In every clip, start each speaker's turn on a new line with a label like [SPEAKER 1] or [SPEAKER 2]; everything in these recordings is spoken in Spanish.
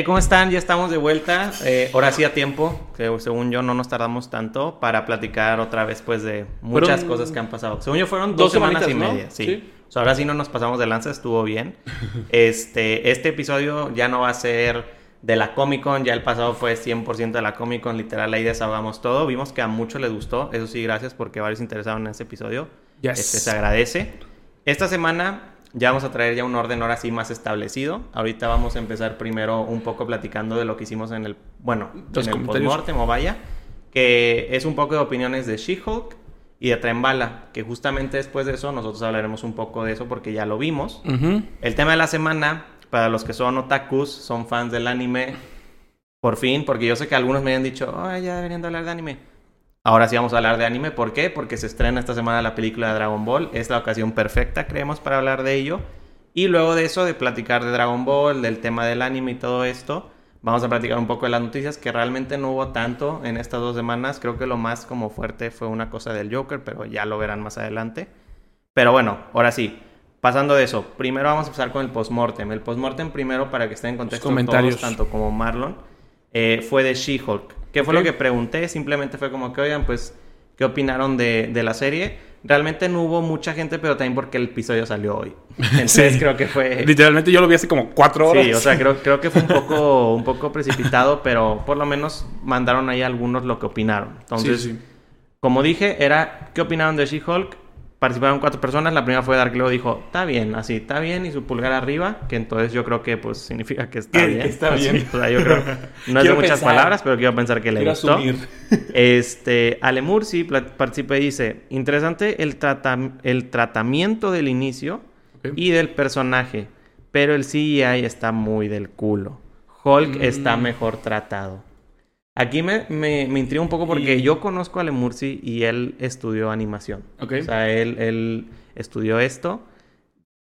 [SPEAKER 1] Hey, ¿cómo están? Ya estamos de vuelta. Eh, ahora sí a tiempo, que según yo no nos tardamos tanto para platicar otra vez pues de muchas
[SPEAKER 2] Fueron-
[SPEAKER 1] cosas que han pasado. Según yo fueron dos, semanas y
[SPEAKER 2] semanitas, ¿no?
[SPEAKER 1] media. Sí.
[SPEAKER 2] Sí.
[SPEAKER 1] O sea, ahora sí no nos pasamos de lanza, estuvo bien. Este, este episodio ya no va a ser de la Comic Con, ya el pasado fue 100% de la Comic Con, literal ahí desahogamos todo. Vimos que a muchos les gustó, eso sí, gracias porque varios interesaron en ese episodio.
[SPEAKER 2] Yes.
[SPEAKER 1] Este, se agradece. Esta semana ya vamos a traer ya un orden ahora sí más establecido. Ahorita vamos a empezar primero un poco platicando de lo que hicimos en el, bueno,
[SPEAKER 2] Los
[SPEAKER 1] en el postmortem o vaya, que es un poco de opiniones de She-Hulk y de Tren Bala, que justamente después de eso nosotros hablaremos un poco de eso porque ya lo vimos. El tema de la semana, para los que son otakus, son fans del anime, por fin, porque yo sé que algunos me han dicho, oh, ya deberían de hablar de anime. Ahora sí vamos a hablar de anime. ¿Por qué? Porque se estrena esta semana la película de Dragon Ball. Es la ocasión perfecta, creemos, para hablar de ello. Y luego de eso, de platicar de Dragon Ball, del tema del anime y todo esto, vamos a platicar un poco de las noticias, que realmente no hubo tanto en estas dos semanas. Creo que lo más como fuerte fue una cosa del Joker, pero ya lo verán más adelante. Pero bueno, ahora sí. Pasando de eso, primero vamos a empezar con el postmortem. El postmortem primero, para que estén en contexto
[SPEAKER 2] comentarios.
[SPEAKER 1] todos, tanto como Marlon, eh, fue de She-Hulk. ¿Qué fue lo que pregunté? Simplemente fue como que, oigan, pues, ¿qué opinaron de, de la serie? Realmente no hubo mucha gente, pero también porque el episodio salió hoy. Entonces
[SPEAKER 2] Sí.
[SPEAKER 1] creo que fue...
[SPEAKER 2] Literalmente yo lo vi hace como cuatro horas.
[SPEAKER 1] Sí, o sea, creo, creo que fue un poco, un poco precipitado, pero por lo menos mandaron ahí algunos lo que opinaron. Entonces,
[SPEAKER 2] Sí, sí.
[SPEAKER 1] como dije, era ¿qué opinaron de She-Hulk? Participaron cuatro personas. La primera fue Dark Leo, dijo, está bien, así, está bien, y su pulgar arriba, que entonces yo creo que pues significa que está bien.
[SPEAKER 2] que está
[SPEAKER 1] Sí,
[SPEAKER 2] bien.
[SPEAKER 1] o sea, yo creo, no es de muchas
[SPEAKER 2] pensar.
[SPEAKER 1] palabras, pero quiero pensar que le gustó.
[SPEAKER 2] asumir.
[SPEAKER 1] Este, Ale Mursi pla- participa y dice, interesante el, trata- el tratamiento del inicio y del personaje, pero el CGI está muy del culo. Hulk
[SPEAKER 2] Mm.
[SPEAKER 1] está mejor tratado. Aquí me, me, me intriga un poco porque
[SPEAKER 2] Y-
[SPEAKER 1] yo conozco a Ale Mursi y él estudió animación.
[SPEAKER 2] Ok.
[SPEAKER 1] O sea, él, él estudió esto.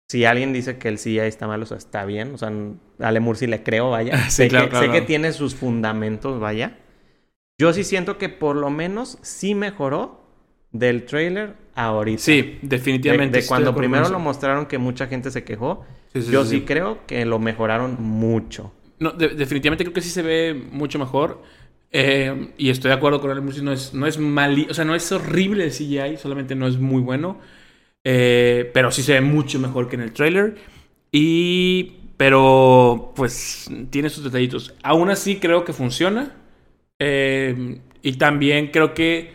[SPEAKER 1] Si alguien dice que el CGI está mal, o sea, está bien. O sea, a Ale Mursi le creo, vaya.
[SPEAKER 2] Sí,
[SPEAKER 1] sé
[SPEAKER 2] claro,
[SPEAKER 1] que,
[SPEAKER 2] claro,
[SPEAKER 1] sé que
[SPEAKER 2] claro.
[SPEAKER 1] tiene sus fundamentos, vaya. Yo sí siento que por lo menos sí mejoró del trailer a ahorita.
[SPEAKER 2] Sí,
[SPEAKER 1] De,
[SPEAKER 2] definitivamente.
[SPEAKER 1] de cuando primero lo mostraron que mucha gente se quejó.
[SPEAKER 2] Sí, sí,
[SPEAKER 1] yo
[SPEAKER 2] sí,
[SPEAKER 1] creo que lo mejoraron mucho.
[SPEAKER 2] No, de- definitivamente creo que sí se ve mucho mejor. Eh, y estoy de acuerdo con el Murci. No es, no es mal, o sea, no es horrible el CGI, solamente no es muy bueno. Eh, pero sí se ve mucho mejor que en el trailer. Y. Pero, pues, tiene sus detallitos. Aún así, creo que funciona. Eh, y también creo que,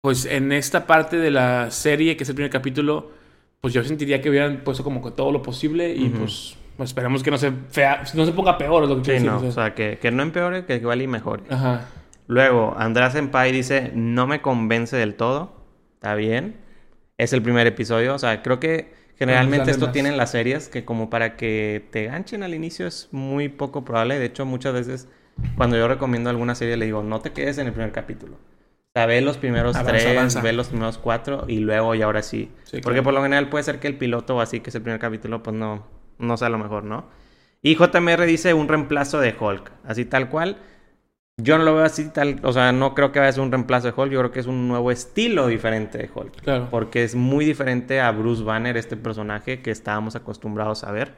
[SPEAKER 2] pues, en esta parte de la serie, que es el primer capítulo, pues yo sentiría que hubieran puesto como que todo lo posible. Y pues, pues, esperemos que no se, fea, no se ponga peor, es lo que
[SPEAKER 1] Sí,
[SPEAKER 2] quiero
[SPEAKER 1] no.
[SPEAKER 2] decir.
[SPEAKER 1] O
[SPEAKER 2] o sea.
[SPEAKER 1] sea, que, que no empeore, que igual y mejore.
[SPEAKER 2] Ajá.
[SPEAKER 1] Luego, András Senpai dice, no me convence del todo. Está bien. Es el primer episodio. O sea, creo que generalmente esto
[SPEAKER 2] más.
[SPEAKER 1] tienen las series que como para que te ganchen al inicio es muy poco probable. De hecho, muchas veces cuando yo recomiendo alguna serie le digo, no te quedes en el primer capítulo. O sea, ve los primeros
[SPEAKER 2] Avanza,
[SPEAKER 1] tres,
[SPEAKER 2] avanza.
[SPEAKER 1] ve los primeros cuatro y luego y ahora sí.
[SPEAKER 2] Sí,
[SPEAKER 1] Porque
[SPEAKER 2] claro.
[SPEAKER 1] por lo general puede ser que el piloto o así, que es el primer capítulo, pues no, no sea lo mejor, ¿no? Y JMR dice un reemplazo de Hulk, así tal cual. Yo no lo veo así tal, o sea, no creo que vaya a ser un reemplazo de Hulk, yo creo que es un nuevo estilo diferente de Hulk.
[SPEAKER 2] Claro.
[SPEAKER 1] Porque es muy diferente a Bruce Banner, este personaje que estábamos acostumbrados a ver.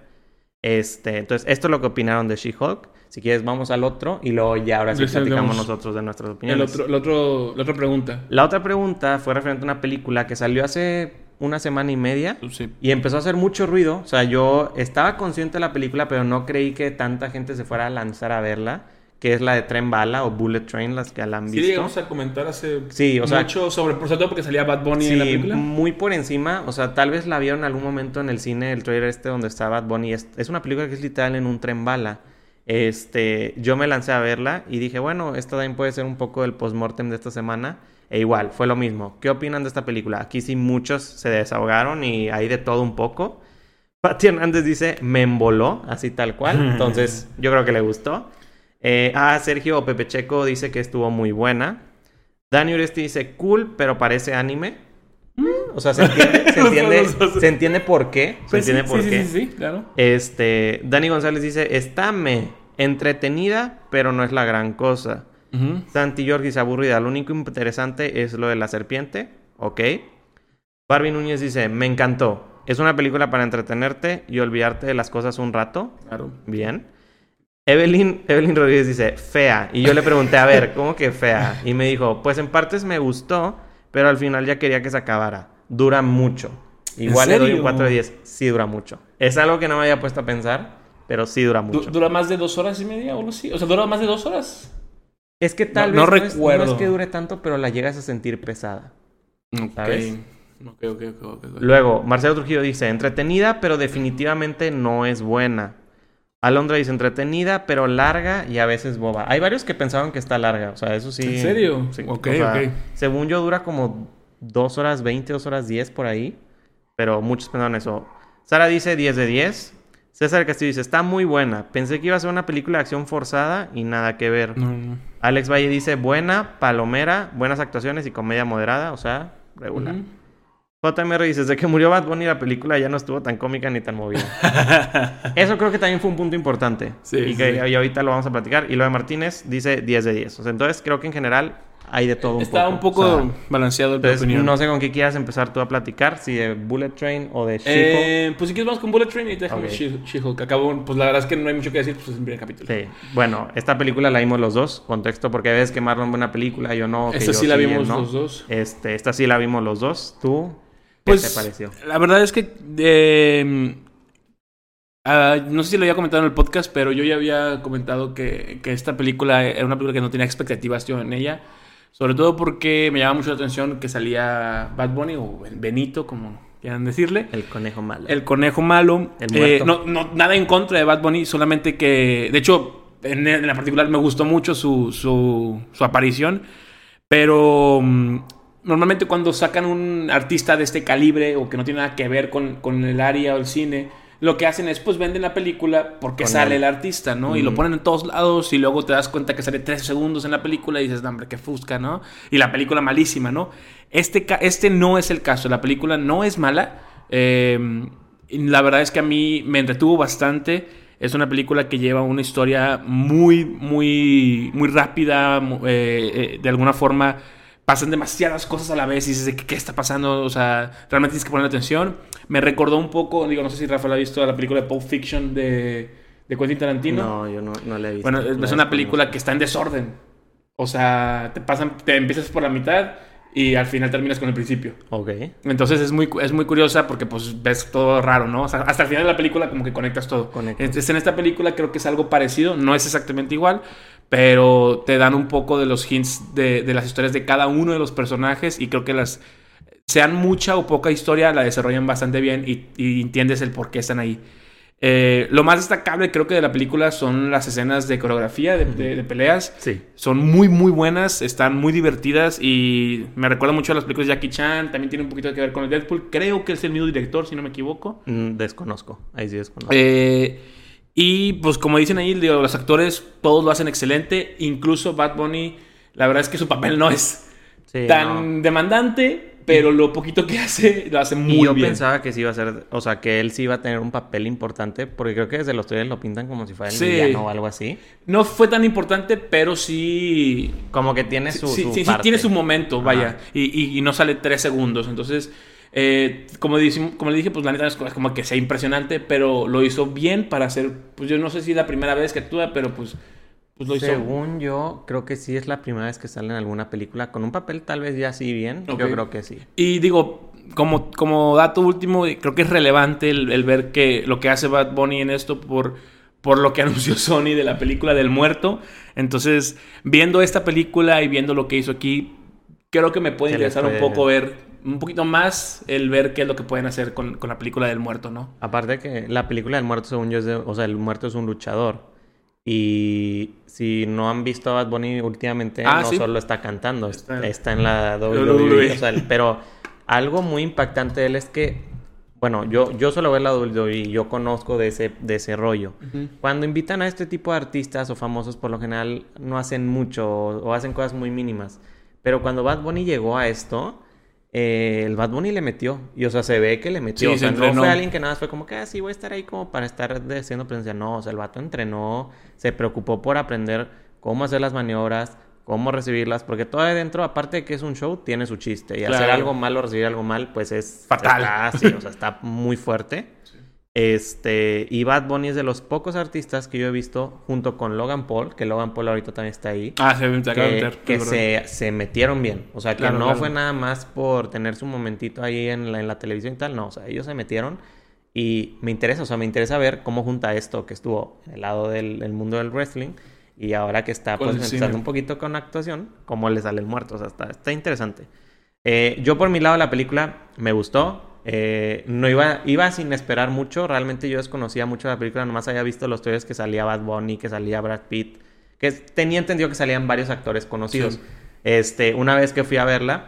[SPEAKER 1] Este, entonces, esto es lo que opinaron de She-Hulk. Si quieres, vamos al otro y luego ya ahora sí platicamos nosotros de nuestras
[SPEAKER 2] El
[SPEAKER 1] opiniones.
[SPEAKER 2] otro, el otro, la otra pregunta.
[SPEAKER 1] La otra pregunta fue referente a una película que salió hace una semana y media
[SPEAKER 2] Sí.
[SPEAKER 1] y empezó a hacer mucho ruido. O sea, yo estaba consciente de la película, pero no creí que tanta gente se fuera a lanzar a verla. Que es la de Tren Bala o Bullet Train, las que la han
[SPEAKER 2] Sí,
[SPEAKER 1] visto.
[SPEAKER 2] llegamos a comentar hace
[SPEAKER 1] Sí, o sea-
[SPEAKER 2] mucho sobre, por todo porque salía Bad Bunny en la
[SPEAKER 1] Sí,
[SPEAKER 2] película.
[SPEAKER 1] muy por encima. O sea, tal vez la vieron en algún momento en el cine, el trailer este donde está Bad Bunny. Es, es una película que es literal en un tren bala. Este, yo me lancé a verla y dije, bueno, esta también puede ser un poco del postmortem de esta semana. E igual, fue lo mismo. ¿Qué opinan de esta película? Aquí sí muchos se desahogaron y hay de todo un poco. Pati Hernández dice, me emboló, así tal cual. Entonces, yo creo que le gustó. Eh, ah, Sergio Pepe Checo dice que estuvo muy buena. Dani Uresti dice, cool, pero parece anime. O sea, se entiende, se entiende, se por qué. Se
[SPEAKER 2] Pues sí,
[SPEAKER 1] entiende por
[SPEAKER 2] sí,
[SPEAKER 1] qué.
[SPEAKER 2] sí, sí, sí, claro.
[SPEAKER 1] Este, Dani González dice, está me entretenida, pero no es la gran cosa. Santi York dice, aburrida. Lo único interesante es lo de la serpiente. Ok. Barbie Núñez dice, me encantó. Es una película para entretenerte y olvidarte de las cosas un rato.
[SPEAKER 2] Claro.
[SPEAKER 1] Bien. Evelyn, Evelyn Rodríguez dice, fea. Y yo le pregunté, a ver, ¿cómo que fea? Y me dijo, pues en partes me gustó, pero al final ya quería que se acabara. Dura mucho. Igual le doy un
[SPEAKER 2] serio?
[SPEAKER 1] 4 de 10. Sí dura mucho. Es algo que no me había puesto a pensar, pero sí dura
[SPEAKER 2] Du-
[SPEAKER 1] mucho.
[SPEAKER 2] ¿Dura más de dos horas y media o algo así? O sea, ¿dura más de dos horas?
[SPEAKER 1] Es que tal
[SPEAKER 2] No-
[SPEAKER 1] vez
[SPEAKER 2] no
[SPEAKER 1] no, es, no
[SPEAKER 2] recuerdo.
[SPEAKER 1] es que dure tanto, pero la llegas a sentir pesada. ¿Sabes?
[SPEAKER 2] Ok, ok, ok, ok, ok.
[SPEAKER 1] Luego, Marcelo Trujillo dice, entretenida, pero definitivamente no es buena. Alondra dice, entretenida, pero larga y a veces boba. Hay varios que pensaban que está larga, o sea, eso sí.
[SPEAKER 2] ¿En serio?
[SPEAKER 1] Sí,
[SPEAKER 2] Ok,
[SPEAKER 1] o sea,
[SPEAKER 2] ok.
[SPEAKER 1] Según yo dura como 2 horas 20, 2 horas 10 por ahí, pero muchos pensaban eso. Sara dice 10 de 10. César Castillo dice, está muy buena. Pensé que iba a ser una película de acción forzada y nada que ver.
[SPEAKER 2] No, no.
[SPEAKER 1] Alex Valle dice, buena, palomera, buenas actuaciones y comedia moderada, o sea, regular.
[SPEAKER 2] Ujú.
[SPEAKER 1] JMR dice, desde que murió Bad Bunny la película ya no estuvo tan cómica ni tan movida. Eso creo que también fue un punto importante.
[SPEAKER 2] Sí,
[SPEAKER 1] y que
[SPEAKER 2] sí.
[SPEAKER 1] y ahorita lo vamos a platicar. Y lo de Martínez dice 10 de 10. O sea, entonces creo que en general hay de todo un
[SPEAKER 2] Está
[SPEAKER 1] poco.
[SPEAKER 2] un poco
[SPEAKER 1] O sea,
[SPEAKER 2] balanceado el
[SPEAKER 1] entonces, no sé con qué quieras empezar tú a platicar. Si de Bullet Train o de Chico.
[SPEAKER 2] Eh, pues si quieres vamos con Bullet Train y te dejamos
[SPEAKER 1] Ok.
[SPEAKER 2] She- She-Hulk. Acabo, pues la verdad es que no hay mucho que decir, pues es el primer capítulo.
[SPEAKER 1] Sí. Bueno, esta película la vimos los dos. Contexto, porque ves que Marlon una película, yo no.
[SPEAKER 2] Esta
[SPEAKER 1] yo
[SPEAKER 2] sí la vimos
[SPEAKER 1] no.
[SPEAKER 2] los dos.
[SPEAKER 1] Este, esta sí la vimos los dos. ¿Tú? ¿Qué
[SPEAKER 2] Pues
[SPEAKER 1] te pareció?
[SPEAKER 2] la verdad es que eh, ah, no sé si lo había comentado en el podcast, pero yo ya había comentado que, que esta película era una película que no tenía expectativas yo en ella. Sobre todo porque me llamaba mucho la atención que salía Bad Bunny o Benito, como quieran decirle.
[SPEAKER 1] El conejo malo.
[SPEAKER 2] El conejo malo.
[SPEAKER 1] El
[SPEAKER 2] Eh, no, no, nada en contra de Bad Bunny, solamente que, de hecho, en, en la particular me gustó mucho su, su, su aparición, pero mm, normalmente cuando sacan un artista de este calibre o que no tiene nada que ver con, con el área o el cine, lo que hacen es pues venden la película porque
[SPEAKER 1] Con
[SPEAKER 2] sale
[SPEAKER 1] él.
[SPEAKER 2] el artista, ¿no? Y lo ponen en todos lados y luego te das cuenta que sale tres segundos en la película y dices, no, hombre, qué fusca, ¿no? Y la película malísima, ¿no? Este, este no es el caso, la película no es mala. eh, la verdad es que a mí me entretuvo bastante. Es una película que lleva una historia muy, muy, muy rápida. eh, eh, de alguna forma pasan demasiadas cosas a la vez y dices, ¿qué, qué está pasando? O sea, realmente tienes que poner atención. Me recordó un poco, digo, no sé si Rafael ha visto la película de Pulp Fiction de, de Quentin Tarantino.
[SPEAKER 1] No, yo no, no la he visto.
[SPEAKER 2] Bueno, es
[SPEAKER 1] La
[SPEAKER 2] es una película que está en desorden. O sea, te pasan, te empiezas por la mitad y al final terminas con el principio.
[SPEAKER 1] Ok.
[SPEAKER 2] Entonces es muy, es muy curiosa porque pues ves todo raro, ¿no? O sea, hasta el final de la película como que conectas todo.
[SPEAKER 1] Conectas.
[SPEAKER 2] Entonces en esta película creo que es algo parecido, no es exactamente igual, pero te dan un poco de los hints de, de las historias de cada uno de los personajes y creo que las, sean mucha o poca historia, la desarrollan bastante bien y, y entiendes el por qué están ahí. Eh, lo más destacable creo que de la película son las escenas de coreografía, de, de- de peleas.
[SPEAKER 1] Sí.
[SPEAKER 2] Son muy, muy buenas, están muy divertidas y me recuerda mucho a las películas de Jackie Chan. También tiene un poquito que ver con el Deadpool. Creo que es el mismo director, si no me equivoco.
[SPEAKER 1] Mm, desconozco. Ahí sí desconozco.
[SPEAKER 2] Eh, y pues como dicen ahí, digo, los actores todos lo hacen excelente. Incluso Bad Bunny, la verdad es que su papel no es
[SPEAKER 1] Sí,
[SPEAKER 2] tan
[SPEAKER 1] no.
[SPEAKER 2] demandante, pero lo poquito que hace lo hace muy
[SPEAKER 1] Y yo
[SPEAKER 2] bien.
[SPEAKER 1] pensaba que sí iba a ser, o sea, que él sí iba a tener un papel importante, porque creo que desde los trailers lo pintan como si fuera el
[SPEAKER 2] Sí.
[SPEAKER 1] villano o algo así.
[SPEAKER 2] No fue tan importante, pero sí
[SPEAKER 1] Como que tiene su,
[SPEAKER 2] sí,
[SPEAKER 1] su parte.
[SPEAKER 2] tiene su momento,
[SPEAKER 1] Ajá.
[SPEAKER 2] vaya. Y, y- y no sale tres segundos. Entonces, eh, como, dice- como le dije, pues la neta es como que sea impresionante, pero lo hizo bien para hacer. Pues yo no sé si es la primera vez que actúa, pero pues, pues lo hizo.
[SPEAKER 1] Según yo, creo que sí es la primera vez que sale en alguna película. Con un papel tal vez ya así bien. Yo creo que sí.
[SPEAKER 2] Y digo, como, como dato último, creo que es relevante el, el ver que lo que hace Bad Bunny en esto por, por lo que anunció Sony de la película del muerto. Entonces, viendo esta película y viendo lo que hizo aquí, creo que me puede interesar un poco ver, un poquito más el ver qué es lo que pueden hacer con, con la película del muerto, ¿no?
[SPEAKER 1] Aparte que la película del muerto, según yo, es de, o sea, el muerto es un luchador. Y si no han visto a Bad Bunny últimamente,
[SPEAKER 2] Ah,
[SPEAKER 1] no
[SPEAKER 2] sí.
[SPEAKER 1] solo está cantando,
[SPEAKER 2] Está-
[SPEAKER 1] está, en la
[SPEAKER 2] WWE.
[SPEAKER 1] WWE. o sea, pero algo muy impactante de él es que, bueno, yo, yo solo veo la WWE, yo conozco de ese, de ese rollo. Cuando invitan a este tipo de artistas o famosos, por lo general no hacen mucho o, o hacen cosas muy mínimas. Pero cuando Bad Bunny llegó a esto, eh, el Bad Bunny le metió. Y o sea, se ve que le metió.
[SPEAKER 2] Sí,
[SPEAKER 1] o
[SPEAKER 2] se
[SPEAKER 1] sea, no fue alguien que nada más fue como que, ah, sí, voy a estar ahí como para estar haciendo presencia. No, o sea, el vato entrenó, se preocupó por aprender cómo hacer las maniobras, cómo recibirlas, porque todo ahí dentro, aparte de que es un show, tiene su chiste. Y hacer algo mal o recibir algo mal, pues es
[SPEAKER 2] Fatal.
[SPEAKER 1] Está, sí, o sea, está muy fuerte. Este, y Bad Bunny es de los pocos artistas que yo he visto junto con Logan Paul, que Logan Paul ahorita también está ahí.
[SPEAKER 2] Ah, se,
[SPEAKER 1] que,
[SPEAKER 2] meter,
[SPEAKER 1] que se, se metieron bien. O sea, que
[SPEAKER 2] Claro,
[SPEAKER 1] no
[SPEAKER 2] claro.
[SPEAKER 1] fue nada más por tener su momentito ahí en la, en la televisión y tal. No, o sea, ellos se metieron y me interesa, o sea, me interesa ver cómo junta esto que estuvo en el lado del, del mundo del wrestling y ahora que está pues empezando un poquito con actuación, cómo le sale el muerto. O sea, está, está interesante. Eh, yo por mi lado la película me gustó. Eh, no iba, iba sin esperar mucho. Realmente yo desconocía mucho la película. Nomás había visto los trailers que salía Bad Bunny, que salía Brad Pitt. Que tenía entendido que salían varios actores conocidos.
[SPEAKER 2] Sí.
[SPEAKER 1] Este, una vez que fui a verla,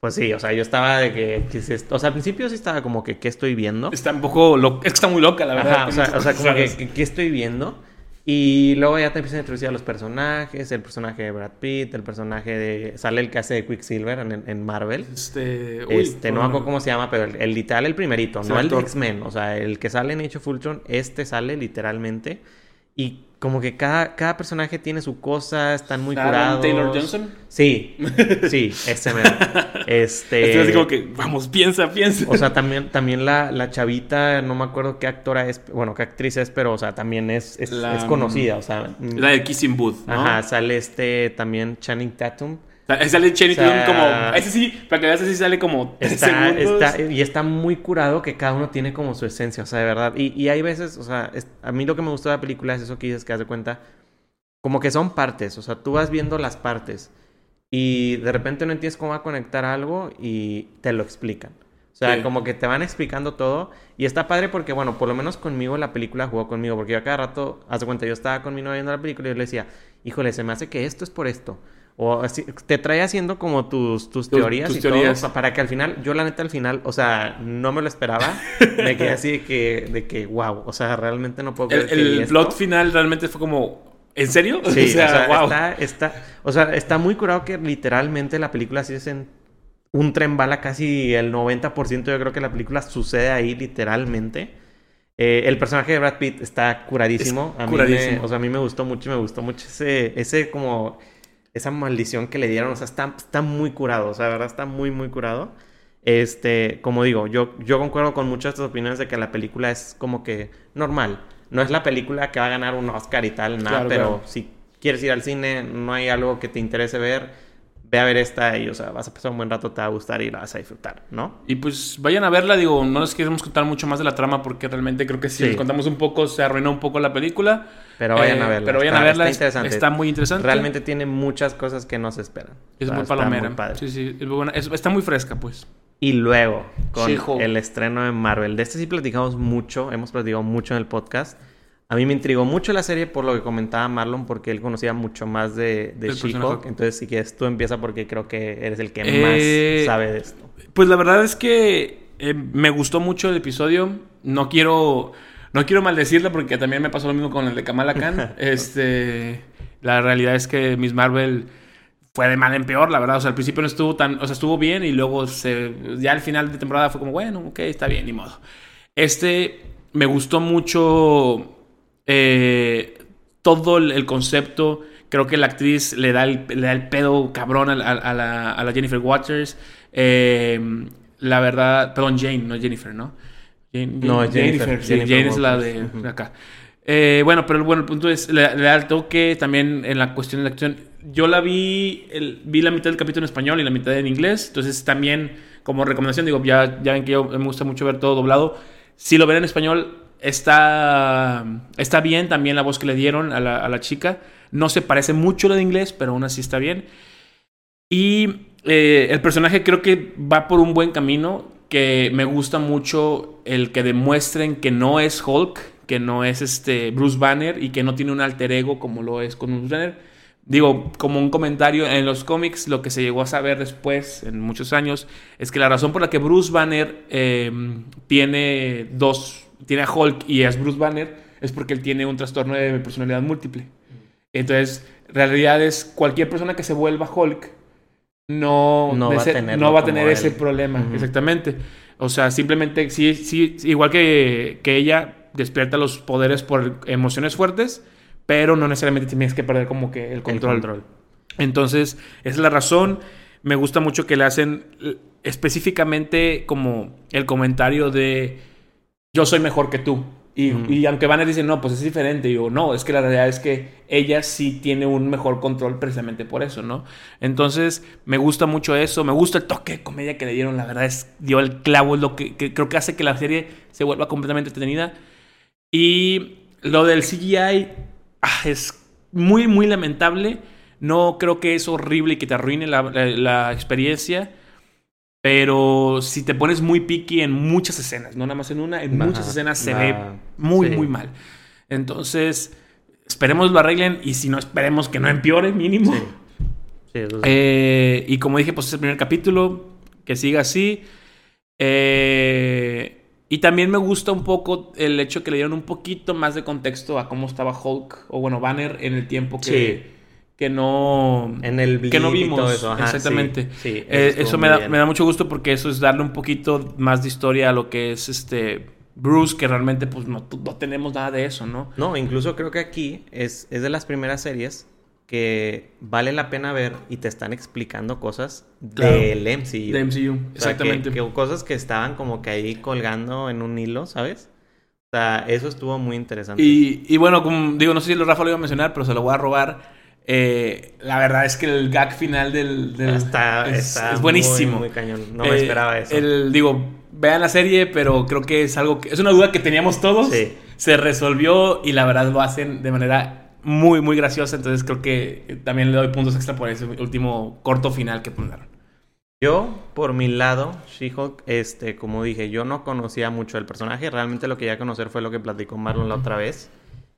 [SPEAKER 1] pues sí, o sea, yo estaba de que. O sea, al principio sí estaba como que, ¿qué estoy viendo?
[SPEAKER 2] Está un poco. Es que está muy loca, la verdad.
[SPEAKER 1] Ajá, o sea, o sea, como que- ¿qué estoy viendo? Y luego ya te empiezan a introducir a los personajes, el personaje de Brad Pitt, el personaje de... Sale el que hace de Quicksilver en, en Marvel.
[SPEAKER 2] Este, uy,
[SPEAKER 1] Este, no me acuerdo cómo se llama, pero el, el literal, el primerito, no el
[SPEAKER 2] actor.
[SPEAKER 1] X-Men. O sea, el que sale en Age of Ultron, este sale literalmente. Y como que cada, cada personaje tiene su cosa, están muy curados.
[SPEAKER 2] Taylor Johnson.
[SPEAKER 1] Sí, sí, ese mero. Este...
[SPEAKER 2] Estoy así como que, vamos, piensa, piensa.
[SPEAKER 1] O sea, también, también la, la chavita, no me acuerdo qué actora es, bueno, qué actriz es, pero, o sea, también es, es,
[SPEAKER 2] La-
[SPEAKER 1] es conocida, o sea.
[SPEAKER 2] la de Kissing Booth, ¿no?
[SPEAKER 1] Ajá, sale este también Channing Tatum.
[SPEAKER 2] Sale Channing
[SPEAKER 1] O sea,
[SPEAKER 2] como... Ese sí, para que veas, ese sí sale como
[SPEAKER 1] Está, está, y está muy curado que cada uno tiene como su esencia, o sea, de verdad. Y, y hay veces, o sea, es- a mí lo que me gustó de la película es eso que dices que haz de cuenta, como que son partes, o sea, tú vas viendo las partes y de repente no entiendes cómo va a conectar algo y te lo explican. O sea,
[SPEAKER 2] Sí.
[SPEAKER 1] como que te van explicando todo y está padre porque, bueno, por lo menos conmigo la película jugó conmigo, porque yo a cada rato, haz de cuenta, yo estaba con mi novia viendo la película y yo le decía, híjole, se me hace que esto es por esto. O así, te trae haciendo como tus, tus teorías
[SPEAKER 2] tus
[SPEAKER 1] y
[SPEAKER 2] teorías.
[SPEAKER 1] todo pa- para que al final, yo la neta al final, o sea, no me lo esperaba. Me quedé así de que, de que wow, o sea, realmente no puedo
[SPEAKER 2] El,
[SPEAKER 1] creer
[SPEAKER 2] el
[SPEAKER 1] esto.
[SPEAKER 2] plot final realmente fue como... ¿En serio?
[SPEAKER 1] Sí,
[SPEAKER 2] o sea, wow.
[SPEAKER 1] está, está, o sea, está muy curado que literalmente la película sí es en un tren bala, casi el 90% yo creo que la película sucede ahí literalmente. Eh, el personaje de Brad Pitt está curadísimo.
[SPEAKER 2] Es
[SPEAKER 1] a mí
[SPEAKER 2] curadísimo.
[SPEAKER 1] Me, o sea, a mí me gustó mucho, me gustó mucho ese, ese como, esa maldición que le dieron. O sea, está, está muy curado, o sea, de verdad está muy, muy curado. Este, como digo, yo, yo concuerdo con muchas de estas opiniones de que la película es como que normal. No es la película que va a ganar un Oscar y tal, nada,
[SPEAKER 2] Claro,
[SPEAKER 1] pero
[SPEAKER 2] claro.
[SPEAKER 1] si quieres ir al cine, no hay algo que te interese ver, ve a ver esta y, o sea, vas a pasar un buen rato, te va a gustar y la vas a disfrutar, ¿no?
[SPEAKER 2] Y pues vayan a verla, digo, no les queremos contar mucho más de la trama porque realmente creo que si
[SPEAKER 1] Sí.
[SPEAKER 2] les contamos un poco se arruina un poco la película.
[SPEAKER 1] Pero vayan
[SPEAKER 2] Eh,
[SPEAKER 1] a verla.
[SPEAKER 2] Pero vayan
[SPEAKER 1] está,
[SPEAKER 2] a verla,
[SPEAKER 1] Está
[SPEAKER 2] es-
[SPEAKER 1] interesante.
[SPEAKER 2] está muy interesante.
[SPEAKER 1] Realmente tiene muchas cosas que no se esperan.
[SPEAKER 2] Es
[SPEAKER 1] O sea,
[SPEAKER 2] muy
[SPEAKER 1] está
[SPEAKER 2] palomera.
[SPEAKER 1] padre.
[SPEAKER 2] sí, sí, es muy buena. Es- está muy fresca, pues.
[SPEAKER 1] Y luego, con
[SPEAKER 2] She-Hulk.
[SPEAKER 1] el estreno de Marvel. De este sí platicamos mucho, hemos platicado mucho en el podcast. A mí me intrigó mucho la serie por lo que comentaba Marlon, porque él conocía mucho más de, de She-Hulk. Entonces, si quieres, tú empieza porque creo que eres el que
[SPEAKER 2] Eh,
[SPEAKER 1] más sabe de esto.
[SPEAKER 2] Pues la verdad es que eh, me gustó mucho el episodio. No quiero, no quiero maldecirla porque también me pasó lo mismo con el de Kamala Khan. este, la realidad es que Miss Marvel fue de mal en peor, la verdad. O sea, al principio no estuvo tan, o sea, estuvo bien y luego se, ya al final de temporada fue como, bueno, ok, está bien, ni modo. Este, me gustó mucho eh, todo el, el concepto. Creo que la actriz le da el, le da el pedo cabrón a, la- a la, a la Jennifer Waters. Eh, la verdad, perdón, Jane, no Jennifer, ¿no? Jane-
[SPEAKER 1] No, es Jennifer,
[SPEAKER 2] Jane es la de, acá. Eh, bueno, pero bueno, el punto es, le, le da el toque también en la cuestión de la acción. Yo la vi, el- vi la mitad del capítulo en español y la mitad en inglés, entonces también como recomendación, digo, ya, ya ven que yo me gusta mucho ver todo doblado. Si lo ven en español, está, está bien también la voz que le dieron a la, chica. No se parece mucho a la de inglés, pero aún así está bien. Y eh, el personaje creo que va por un buen camino, que me gusta mucho el que demuestren que no es Hulk, que no es este Bruce Banner y que no tiene un alter ego como lo es con Bruce Banner. Digo, como un comentario, en los cómics lo que se llegó a saber después, en muchos años, es que la razón por la que Bruce Banner eh, tiene dos, tiene a Hulk y es Bruce Banner, es porque él tiene un trastorno de personalidad múltiple. Entonces, realidad es cualquier persona que se vuelva Hulk no,
[SPEAKER 1] va a
[SPEAKER 2] ser-
[SPEAKER 1] tenerlo
[SPEAKER 2] no va a
[SPEAKER 1] como
[SPEAKER 2] tener
[SPEAKER 1] él.
[SPEAKER 2] ese problema, exactamente. O sea, simplemente, sí, sí, igual que, que ella despierta los poderes por emociones fuertes, pero no necesariamente tienes que perder como que el
[SPEAKER 1] El
[SPEAKER 2] control.
[SPEAKER 1] control.
[SPEAKER 2] Entonces, esa es la razón. Me gusta mucho que le hacen específicamente como el comentario de yo soy mejor que tú. Y,
[SPEAKER 1] Ujú.
[SPEAKER 2] y aunque Banner dice, no, pues es diferente. Y yo, no, es que la realidad es que ella sí tiene un mejor control precisamente por eso, ¿no? Entonces, me gusta mucho eso. Me gusta el toque de comedia que le dieron. La verdad es, dio el clavo, es lo que, que creo que hace que la serie se vuelva completamente entretenida. Y lo del CGI ah, es muy, muy lamentable. No creo que es horrible y que te arruine la, la- la experiencia. Pero si te pones muy picky en muchas escenas, no nada más en una, en muchas escenas se ve muy,
[SPEAKER 1] sí.
[SPEAKER 2] muy mal. Entonces, esperemos lo arreglen y si no, esperemos que no empeore, mínimo.
[SPEAKER 1] Sí. Sí.
[SPEAKER 2] Eh, y como dije, pues es el primer capítulo, que siga así. Eh, y también me gusta un poco el hecho que le dieron un poquito más de contexto a cómo estaba Hulk, o bueno, Banner en el tiempo que, que no...
[SPEAKER 1] en el
[SPEAKER 2] que no
[SPEAKER 1] y
[SPEAKER 2] vimos.
[SPEAKER 1] todo eso, ajá,
[SPEAKER 2] exactamente.
[SPEAKER 1] sí, sí,
[SPEAKER 2] Eh, eso me da, me da mucho gusto porque eso es darle un poquito más de historia a lo que es este Bruce, que realmente pues no, no tenemos nada de eso, ¿no?
[SPEAKER 1] No, incluso creo que aquí es, es de las primeras series que vale la pena ver y te están explicando cosas
[SPEAKER 2] Claro.
[SPEAKER 1] del MCU.
[SPEAKER 2] De MCU,
[SPEAKER 1] O sea, que-
[SPEAKER 2] exactamente.
[SPEAKER 1] que cosas que estaban como que ahí colgando en un hilo, ¿sabes? O sea, eso estuvo muy interesante.
[SPEAKER 2] Y, y bueno, como digo, no sé si lo Rafa lo iba a mencionar, pero se lo voy a robar. Eh, la verdad es que el gag final del, del-
[SPEAKER 1] está,
[SPEAKER 2] es,
[SPEAKER 1] está
[SPEAKER 2] es buenísimo.
[SPEAKER 1] Muy, muy cañón. No me
[SPEAKER 2] Eh,
[SPEAKER 1] esperaba eso.
[SPEAKER 2] El, digo, vean la serie, pero creo que es algo que es una duda que teníamos todos.
[SPEAKER 1] Sí.
[SPEAKER 2] Se resolvió y la verdad lo hacen de manera muy, muy graciosa. Entonces creo que también le doy puntos extra por ese último corto final que pondieron.
[SPEAKER 1] Yo, por mi lado, She-Hulk, este, como dije, yo no conocía mucho el personaje. Realmente lo que ya conocer fue lo que platicó Marlon la otra vez.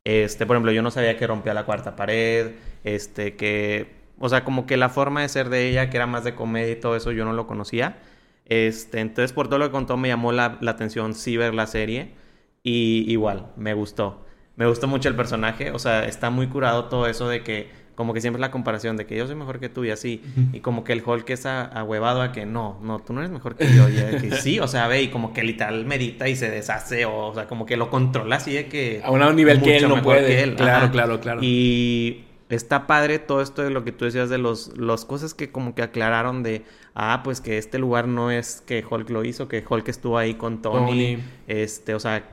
[SPEAKER 1] Este, por ejemplo, yo no sabía que rompía la cuarta pared, este, que, o sea, como que la forma de ser de ella, que era más de comedia y todo eso, yo no lo conocía. Este, entonces, por todo lo que contó, me llamó la, la atención sí ver la serie. Y igual, me gustó. Me gustó mucho el personaje. O sea, está muy curado todo eso de que, como que siempre la comparación de que yo soy mejor que tú y así. Y como que el Hulk es ahuevado a que no, no, tú no eres mejor que yo. Y de que sí, o sea, ve, y como que literal medita y se deshace. O, o sea, como que lo controla así de que.
[SPEAKER 2] A un nivel que él no puede.
[SPEAKER 1] él.
[SPEAKER 2] Claro,
[SPEAKER 1] Ajá.
[SPEAKER 2] claro, claro.
[SPEAKER 1] Y está padre todo esto de lo que tú decías de los, los cosas que como que aclararon de, ah, pues que este lugar no es que Hulk lo hizo, que Hulk estuvo ahí con Tony.
[SPEAKER 2] Tony.
[SPEAKER 1] Este, o sea,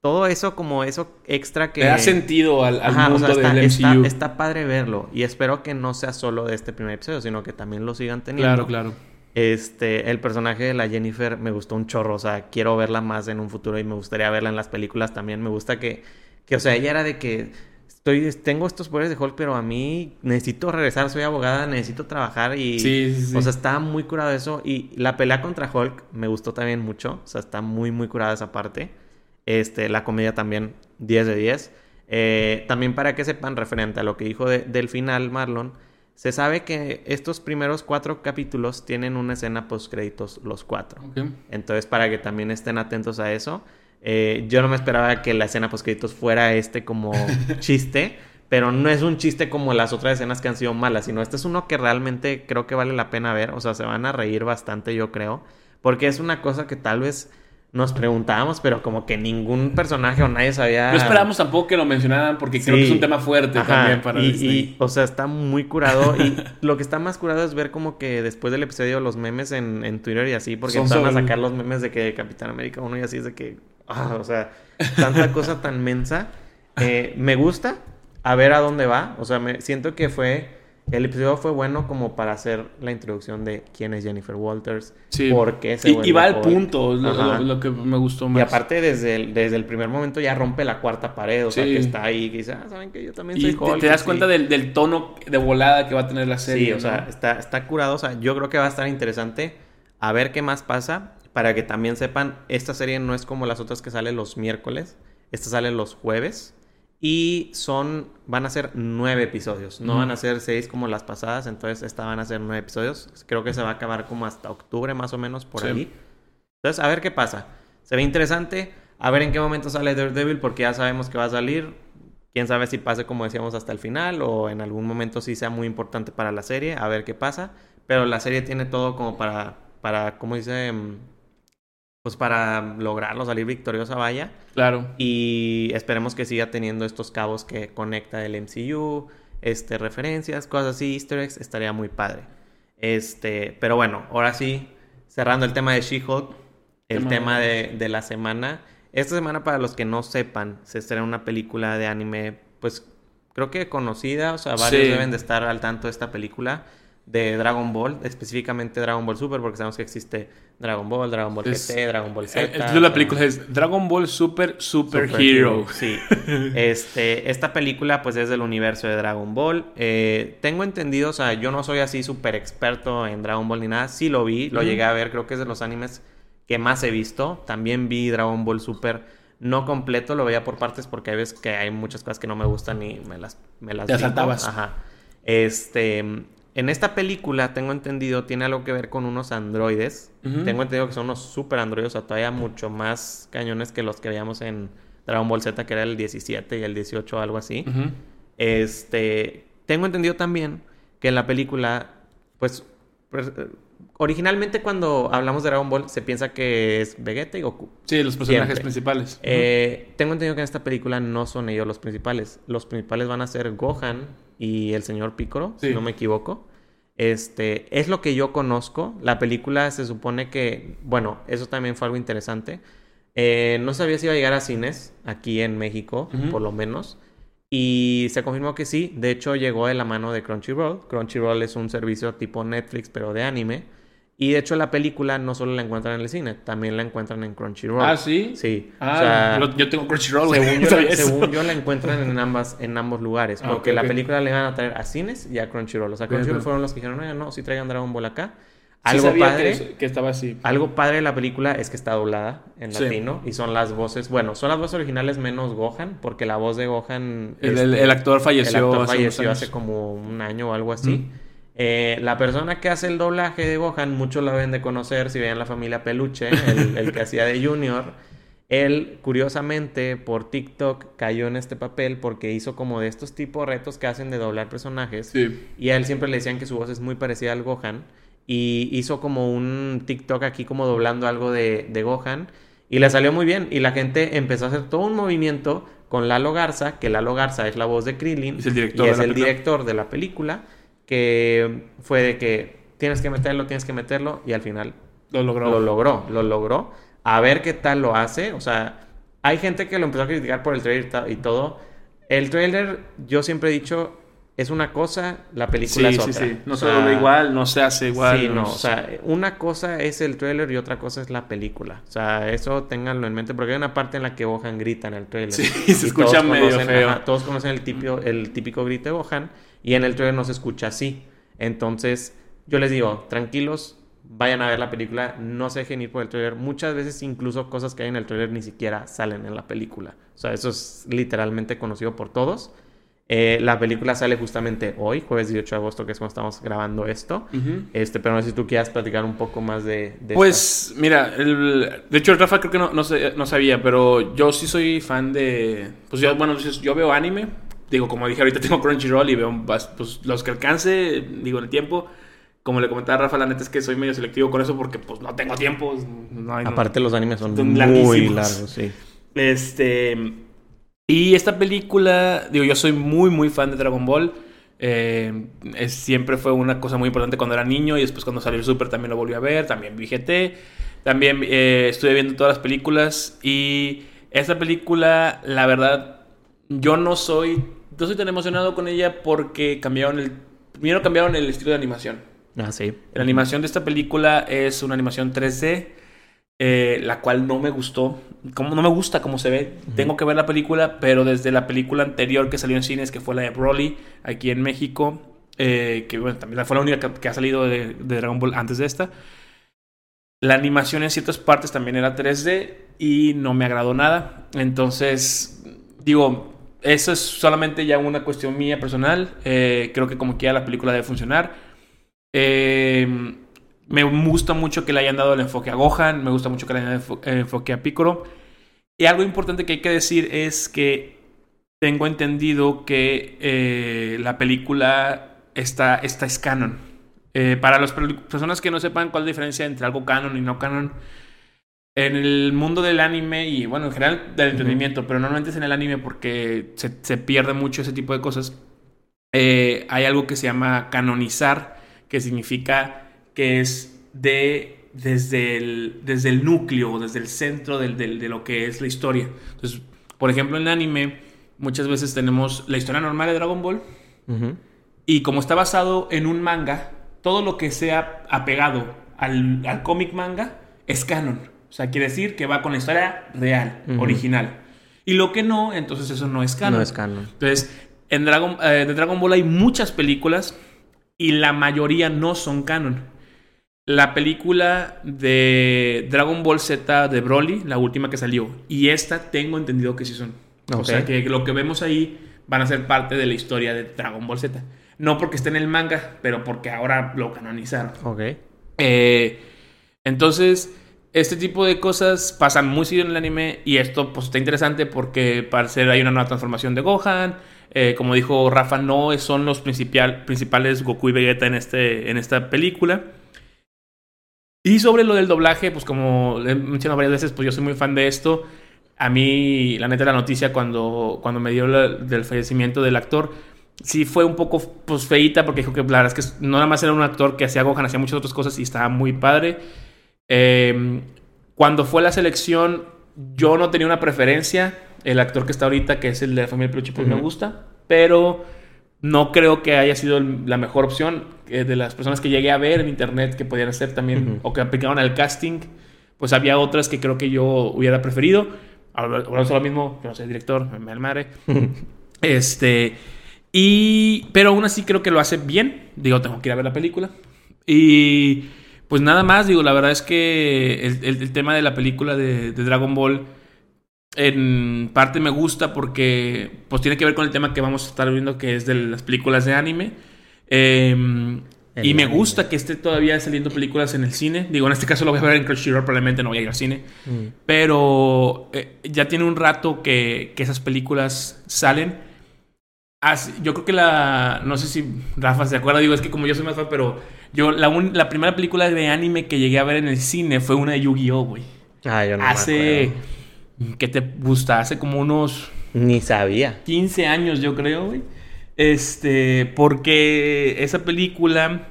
[SPEAKER 1] todo eso como eso extra que...
[SPEAKER 2] Le da sentido al, al
[SPEAKER 1] Ajá, o
[SPEAKER 2] mundo
[SPEAKER 1] sea, está,
[SPEAKER 2] del
[SPEAKER 1] está-
[SPEAKER 2] MCU.
[SPEAKER 1] está padre verlo. Y espero que no sea solo de este primer episodio, sino que también lo sigan teniendo.
[SPEAKER 2] Claro, claro.
[SPEAKER 1] Este, el personaje de la Jennifer me gustó un chorro, o sea, quiero verla más en un futuro y me gustaría verla en las películas también. Me gusta que, que o sea, ella era de que estoy, tengo estos poderes de Hulk, pero a mí necesito regresar, soy abogada, necesito trabajar y,
[SPEAKER 2] Sí, sí, sí.
[SPEAKER 1] o sea, está muy curado eso. Y la pelea contra Hulk me gustó también mucho, o sea, está muy, muy curada esa parte. Este, la comedia también, 10 de 10. Eh, también para que sepan, referente a lo que dijo de- del final Marlon, se sabe que estos primeros cuatro capítulos tienen una escena post créditos los cuatro. Entonces, para que también estén atentos a eso. Eh, yo no me esperaba que la escena post créditos fuera este como chiste, pero no es un chiste como las otras escenas que han sido malas, sino este es uno que realmente creo que vale la pena ver. O sea, se van a reír bastante, yo creo, porque es una cosa que tal vez nos preguntábamos, pero como que ningún personaje o nadie sabía.
[SPEAKER 2] No esperábamos tampoco que lo mencionaran porque creo que es un tema fuerte
[SPEAKER 1] Ajá,
[SPEAKER 2] también para
[SPEAKER 1] y,
[SPEAKER 2] Disney.
[SPEAKER 1] y, o sea, está muy curado. Y lo que está más curado es ver como que después del episodio los memes en, en Twitter y así, porque empezaron a sacar los memes de que Capitán América 1 y así es de que, ah, o sea, tanta cosa tan mensa. Eh, me gusta a ver a dónde va. O sea, me siento que fue, el episodio fue bueno como para hacer la introducción de quién es Jennifer Walters,
[SPEAKER 2] Sí.
[SPEAKER 1] por qué se
[SPEAKER 2] y, y va al punto, lo, lo- lo que me gustó más.
[SPEAKER 1] Y aparte desde el, desde el primer momento ya rompe la cuarta pared, o sea, que está ahí, que dice, ah, saben que yo también
[SPEAKER 2] Y
[SPEAKER 1] soy Hulk.
[SPEAKER 2] te das
[SPEAKER 1] sí.
[SPEAKER 2] cuenta del, del tono de volada que va a tener la serie.
[SPEAKER 1] Sí, o
[SPEAKER 2] ¿no?
[SPEAKER 1] sea, está, está curado. O sea, yo creo que va a estar interesante a ver qué más pasa. Para que también sepan, esta serie no es como las otras que sale los miércoles. Esta sale los jueves. Y son, van a ser nueve episodios. No van a ser seis como las pasadas. Entonces, esta van a ser nueve episodios. Creo que se va a acabar como hasta octubre más o menos por
[SPEAKER 2] Sí.
[SPEAKER 1] ahí. Entonces, a ver qué pasa. Se ve interesante. A ver en qué momento sale Daredevil porque ya sabemos que va a salir. Quién sabe si pase como decíamos hasta el final o en algún momento sí sea muy importante para la serie. A ver qué pasa. Pero la serie tiene todo como para, para ¿cómo dice? Pues para lograrlo, salir victoriosa, vaya.
[SPEAKER 2] Claro.
[SPEAKER 1] Y esperemos que siga teniendo estos cabos que conecta el MCU, este, referencias, cosas así, easter eggs, estaría muy padre. Este, pero bueno, ahora sí, cerrando el tema de She-Hulk, el
[SPEAKER 2] Tema-
[SPEAKER 1] tema de, de la semana. Esta semana, para los que no sepan, se estrena una película de anime, pues creo que conocida, o sea, varios
[SPEAKER 2] Sí.
[SPEAKER 1] deben de estar al tanto de esta película de Dragon Ball, específicamente Dragon Ball Super, porque sabemos que existe Dragon Ball, Dragon Ball
[SPEAKER 2] Es-
[SPEAKER 1] GT, Dragon Ball Z.
[SPEAKER 2] El título de la película es Dragon Ball Super Super, Hero.
[SPEAKER 1] Sí. Este, esta película pues es del universo de Dragon Ball. Eh, tengo entendido, o sea, yo no soy así súper experto en Dragon Ball ni nada. Sí lo vi, lo llegué a ver, creo que es de los animes que más he visto. También vi Dragon Ball Super no completo, lo veía por partes porque hay veces que hay muchas cosas que no me gustan y me las, me las
[SPEAKER 2] Te saltabas.
[SPEAKER 1] Ajá. Este, en esta película, tengo entendido, tiene algo que ver con unos androides. Tengo entendido que son unos super androides, o sea, todavía mucho más cañones que los que veíamos en Dragon Ball Z, que era el 17 y el 18 o algo así. Este, tengo entendido también que en la película, pues, pues, eh, originalmente cuando hablamos de Dragon Ball se piensa que es Vegeta y Goku.
[SPEAKER 2] Sí, los personajes
[SPEAKER 1] Siempre.
[SPEAKER 2] principales.
[SPEAKER 1] Eh, tengo entendido que en esta película no son ellos los principales. Los principales van a ser Gohan y el señor Piccolo,
[SPEAKER 2] Sí.
[SPEAKER 1] si no me equivoco. Este, es lo que yo conozco. La película se supone que, bueno, eso también fue algo interesante. Eh, no sabía si iba a llegar a cines aquí en México, por lo menos. Y se confirmó que sí. De hecho, llegó de la mano de Crunchyroll. Crunchyroll es un servicio tipo Netflix, pero de anime. Y de hecho, la película no solo la encuentran en el cine, también la encuentran en Crunchyroll.
[SPEAKER 2] Ah, ¿sí?
[SPEAKER 1] Sí.
[SPEAKER 2] Ah,
[SPEAKER 1] o sea,
[SPEAKER 2] lo- yo tengo Crunchyroll,
[SPEAKER 1] según,
[SPEAKER 2] no
[SPEAKER 1] yo, la, según yo la encuentran en ambas en ambos lugares.
[SPEAKER 2] Ah,
[SPEAKER 1] Porque
[SPEAKER 2] ok,
[SPEAKER 1] la película le iban a traer a cines y a Crunchyroll. O sea, Crunchyroll fueron los que dijeron, "Oigan, no, si traigan Dragon Ball acá.
[SPEAKER 2] Sí
[SPEAKER 1] Algo
[SPEAKER 2] sabía
[SPEAKER 1] padre.
[SPEAKER 2] Que, eso- que estaba así.
[SPEAKER 1] Algo padre de la película es que está doblada en
[SPEAKER 2] Sí.
[SPEAKER 1] latino y son las voces, bueno, son las voces originales menos Gohan, porque la voz de Gohan...
[SPEAKER 2] El,
[SPEAKER 1] este,
[SPEAKER 2] el- el actor falleció,
[SPEAKER 1] el actor
[SPEAKER 2] hace
[SPEAKER 1] falleció como un año o algo así. Eh, la persona que hace el doblaje de Gohan, muchos la deben de conocer si vean la familia Peluche, el, el que hacía de Junior. Él, curiosamente, por TikTok cayó en este papel porque hizo como de estos tipos de retos que hacen de doblar personajes.
[SPEAKER 2] Sí.
[SPEAKER 1] Y a él siempre le decían que su voz es muy parecida al Gohan. Y hizo como un TikTok aquí como doblando algo de, de Gohan. Y le salió muy bien. Y la gente empezó a hacer todo un movimiento con Lalo Garza, que Lalo Garza es la voz de Krillin.
[SPEAKER 2] Es el director
[SPEAKER 1] y
[SPEAKER 2] de
[SPEAKER 1] es
[SPEAKER 2] la
[SPEAKER 1] el
[SPEAKER 2] película.
[SPEAKER 1] director de la película. Que fue de que tienes que meterlo, tienes que meterlo. Y al final
[SPEAKER 2] Lo logró.
[SPEAKER 1] lo logró, lo logró. A ver qué tal lo hace. O sea, hay gente que lo empezó a criticar por el trailer y todo. El trailer, yo siempre he dicho, es una cosa, la película
[SPEAKER 2] sí,
[SPEAKER 1] es
[SPEAKER 2] sí,
[SPEAKER 1] otra.
[SPEAKER 2] sí. No
[SPEAKER 1] O
[SPEAKER 2] se dobla igual, no se hace igual.
[SPEAKER 1] Sí, no, o sea, una cosa es el trailer y otra cosa es la película. O sea, eso ténganlo en mente porque hay una parte en la que Gohan grita en el trailer.
[SPEAKER 2] Sí, se
[SPEAKER 1] Y
[SPEAKER 2] escucha
[SPEAKER 1] todos
[SPEAKER 2] medio
[SPEAKER 1] conocen-
[SPEAKER 2] feo.
[SPEAKER 1] ajá, todos conocen el típico, el típico grito de Gohan y en el trailer no se escucha así. Entonces, yo les digo, tranquilos, vayan a ver la película, no se dejen ir por el trailer. Muchas veces incluso cosas que hay en el trailer ni siquiera salen en la película. O sea, eso es literalmente conocido por todos. Eh, la película sale justamente hoy, jueves 18 de agosto, que es cuando estamos grabando esto. Este, pero no sé si tú quieras platicar un poco más de, de
[SPEAKER 2] Pues, mira, el- de hecho, Rafa creo que no, no, sé- no sabía, pero yo sí soy fan de. Pues yo, bueno, yo veo anime. Digo, como dije, ahorita tengo Crunchyroll y veo pues, los que alcance, digo, el tiempo. Como le comentaba a Rafa, la neta es que soy medio selectivo con eso porque, pues, no tengo tiempo. No hay, no-
[SPEAKER 1] Aparte los animes son,
[SPEAKER 2] Son
[SPEAKER 1] muy largos, sí.
[SPEAKER 2] Este. Y esta película, digo, yo soy muy, muy fan de Dragon Ball. Eh, es- siempre fue una cosa muy importante cuando era niño y después cuando salió el Super también lo volví a ver. También vi GT. También eh, estuve viendo todas las películas. Y esta película, la verdad, yo no soy, no soy tan emocionado con ella porque cambiaron el. Primero cambiaron el estilo de animación.
[SPEAKER 1] Ah, sí.
[SPEAKER 2] La animación de esta película es una animación 3D, eh, la cual no me gustó. Como, no me gusta cómo se ve. Tengo que ver la película, pero desde la película anterior que salió en cines, que fue la de Broly, aquí en México, eh, que bueno, también fue la única que, que ha salido de, de Dragon Ball antes de esta. La animación en ciertas partes también era 3D y no me agradó nada. Entonces, digo, eso es solamente ya una cuestión mía personal. Eh, creo que como quiera la película debe funcionar. Eh, me gusta mucho que le hayan dado el enfoque a Gohan, me gusta mucho que le hayan dado el enfoque a Piccolo. Y algo importante que hay que decir es que tengo entendido que eh, la película está, esta es canon. Para las personas que no sepan cuál es la diferencia entre algo canon y no canon, en el mundo del anime y bueno, en general del entretenimiento, pero normalmente es en el anime porque se, se pierde mucho ese tipo de cosas, eh, hay algo que se llama canonizar, que significa que es de desde el, desde el núcleo, desde el centro del- del- de lo que es la historia. Entonces, por ejemplo, en el anime, muchas veces tenemos la historia normal de Dragon Ball.
[SPEAKER 1] Ujú.
[SPEAKER 2] Y como está basado en un manga, todo lo que sea apegado al, al cómic manga es canon. O sea, quiere decir que va con la historia real, original. Y lo que no, entonces eso no es canon.
[SPEAKER 1] No es canon.
[SPEAKER 2] Entonces, en Dragon, eh, de Dragon Ball hay muchas películas y la mayoría no son canon. La película de Dragon Ball Z de Broly, la última que salió, y esta tengo entendido que sí son. O sea, que lo que vemos ahí van a ser parte de la historia de Dragon Ball Z. No porque esté en el manga, pero porque ahora lo canonizaron.
[SPEAKER 1] Ok.
[SPEAKER 2] Eh, entonces, este tipo de cosas pasan muy seguido en el anime y esto pues está interesante porque parece hay una nueva transformación de Gohan. Eh, como dijo Rafa, no son los principal- principales Goku y Vegeta en, este, en esta película. Y sobre lo del doblaje, pues como he mencionado varias veces, pues yo soy muy fan de esto. A mí, la neta, la noticia cuando, cuando me dio la- del fallecimiento del actor, sí fue un poco pues feíta porque dijo que la verdad es que no nada más era un actor que hacía Gohan, hacía muchas otras cosas y estaba muy padre. Eh, cuando fue la selección, yo no tenía una preferencia. El actor que está ahorita, que es el de la familia Peluche, pues me
[SPEAKER 1] Ujú.
[SPEAKER 2] gusta. Pero no creo que haya sido la mejor opción. Eh, de las personas que llegué a ver en internet que podían ser también,
[SPEAKER 1] Ujú.
[SPEAKER 2] o que aplicaron al casting, pues había otras que creo que yo hubiera preferido. Ahora ahora mismo, yo no soy director, me me madre. Este. Y. Pero aún así creo que lo hace bien. Digo, tengo que ir a ver la película. Y. Pues nada más, digo, la verdad es que el, el- el tema de la película de, de Dragon Ball. En parte me gusta porque. Pues tiene que ver con el tema que vamos a estar viendo, que es de las películas de anime. Em, y me
[SPEAKER 1] anime.
[SPEAKER 2] gusta que esté todavía saliendo películas en el cine. Digo, en este caso lo voy a ver en Crunchyroll, probablemente no voy a ir al cine.
[SPEAKER 1] Mm.
[SPEAKER 2] Pero eh, ya tiene un rato que, que esas películas salen. Así- yo creo que la. No sé si Rafa se acuerda, digo, es que como yo soy más fan, pero yo la, un- la primera película de anime que llegué a ver en el cine fue una de Yu-Gi-Oh, güey.
[SPEAKER 1] Ah, yo no
[SPEAKER 2] Hace. ¿Qué te gusta? Hace como unos
[SPEAKER 1] Ni sabía.
[SPEAKER 2] 15 años, yo creo, güey. Este, porque esa película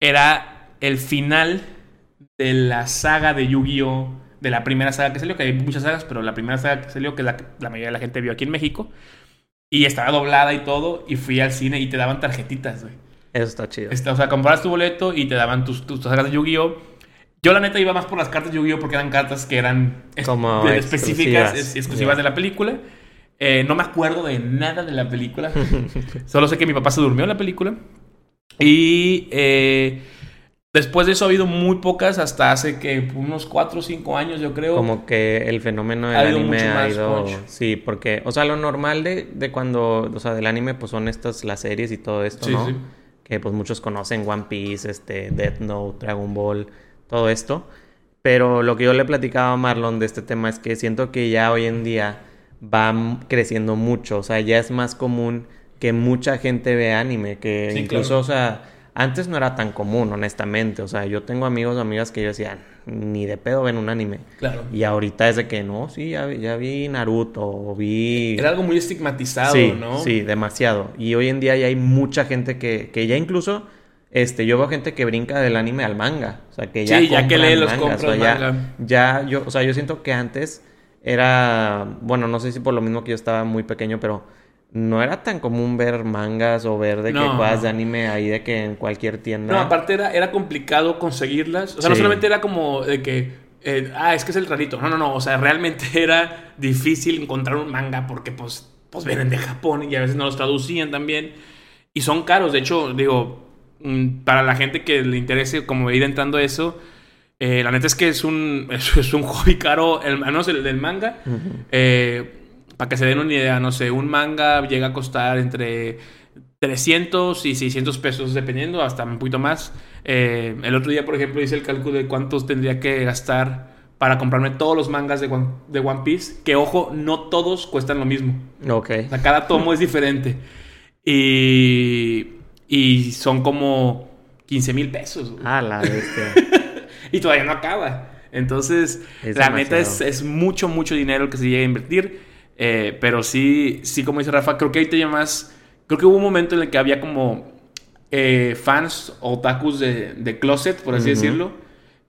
[SPEAKER 2] era el final de la saga de Yu-Gi-Oh! De la primera saga que salió, que hay muchas sagas, pero la primera saga que salió, que la que la mayoría de la gente vio aquí en México. Y estaba doblada y todo, y fui al cine y te daban tarjetitas, güey.
[SPEAKER 1] Eso está chido.
[SPEAKER 2] Este, o sea, comprabas tu boleto y te daban tus, tus sagas de Yu-Gi-Oh! Yo la neta iba más por las cartas de Yu-Gi-Oh! porque eran cartas que eran
[SPEAKER 1] Como
[SPEAKER 2] específicas,
[SPEAKER 1] exclusivas.
[SPEAKER 2] es- exclusivas
[SPEAKER 1] Ya.
[SPEAKER 2] de la película. Eh, no me acuerdo de nada de la película. Solo sé que mi papá se durmió en la película. Y eh, después de eso ha habido muy pocas hasta hace que unos 4 o 5 años, yo creo.
[SPEAKER 1] Como que el fenómeno del
[SPEAKER 2] Ha
[SPEAKER 1] anime
[SPEAKER 2] mucho
[SPEAKER 1] ha ido. Sí, porque, o sea, lo normal de, de cuando, o sea, del anime, pues son estas, las series y todo esto,
[SPEAKER 2] Sí,
[SPEAKER 1] ¿no?
[SPEAKER 2] sí.
[SPEAKER 1] Que pues muchos conocen One Piece, este, Death Note, Dragon Ball, todo esto. Pero lo que yo le platicaba a Marlon de este tema es que siento que ya hoy en día va creciendo mucho. O sea, ya es más común que mucha gente vea anime. Que
[SPEAKER 2] Sí,
[SPEAKER 1] incluso,
[SPEAKER 2] claro.
[SPEAKER 1] o sea, antes no era tan común, honestamente. O sea, yo tengo amigos o amigas que yo decía, ni de pedo ven un anime.
[SPEAKER 2] Claro.
[SPEAKER 1] Y ahorita es de que no, sí, ya, vi- ya vi Naruto, o vi...
[SPEAKER 2] Era algo muy estigmatizado,
[SPEAKER 1] sí,
[SPEAKER 2] ¿no?
[SPEAKER 1] sí, demasiado. Y hoy en día ya hay mucha gente que, que ya incluso, este, yo veo gente que brinca del anime al manga. O sea, que ya
[SPEAKER 2] Sí, ya que lee los
[SPEAKER 1] mangas,
[SPEAKER 2] compra
[SPEAKER 1] o
[SPEAKER 2] el
[SPEAKER 1] ya, ya yo, o sea, yo siento que antes era, bueno, no sé si por lo mismo que yo estaba muy pequeño, pero no era tan común ver mangas o ver de que cosas de anime ahí de que en cualquier tienda.
[SPEAKER 2] No, aparte era, era complicado conseguirlas. O sea, no solamente era como de que, eh, ah, es que es el rarito. No, no, no. O sea, realmente era difícil encontrar un manga porque, pues, pues vienen de Japón y a veces no los traducían también. Y son caros. De hecho, digo, mm, para la gente que le interese como ir entrando a eso, eh, la neta es que es un, es, es un hobby caro, el, al menos el del manga. Eh, para que se den una idea, no sé, un manga llega a costar entre 300 y 600 pesos, dependiendo, hasta un poquito más. Eh, el otro día, por ejemplo, hice el cálculo de cuántos tendría que gastar para comprarme todos los mangas de One, de One Piece. Que, ojo, no todos cuestan lo mismo.
[SPEAKER 1] Ok.
[SPEAKER 2] O sea, cada tomo es diferente. Y, y son como 15 mil pesos. güey.
[SPEAKER 1] Ah, la bestia.
[SPEAKER 2] Y todavía no acaba. Entonces,
[SPEAKER 1] Es
[SPEAKER 2] la neta es,
[SPEAKER 1] demasiado.
[SPEAKER 2] es mucho, mucho dinero que se llega a invertir. Eh, pero sí, sí, como dice Rafa, creo que ahorita ya más. Creo que hubo un momento en el que había como eh, fans o otakus de, de closet, por así
[SPEAKER 1] Ujú.
[SPEAKER 2] decirlo.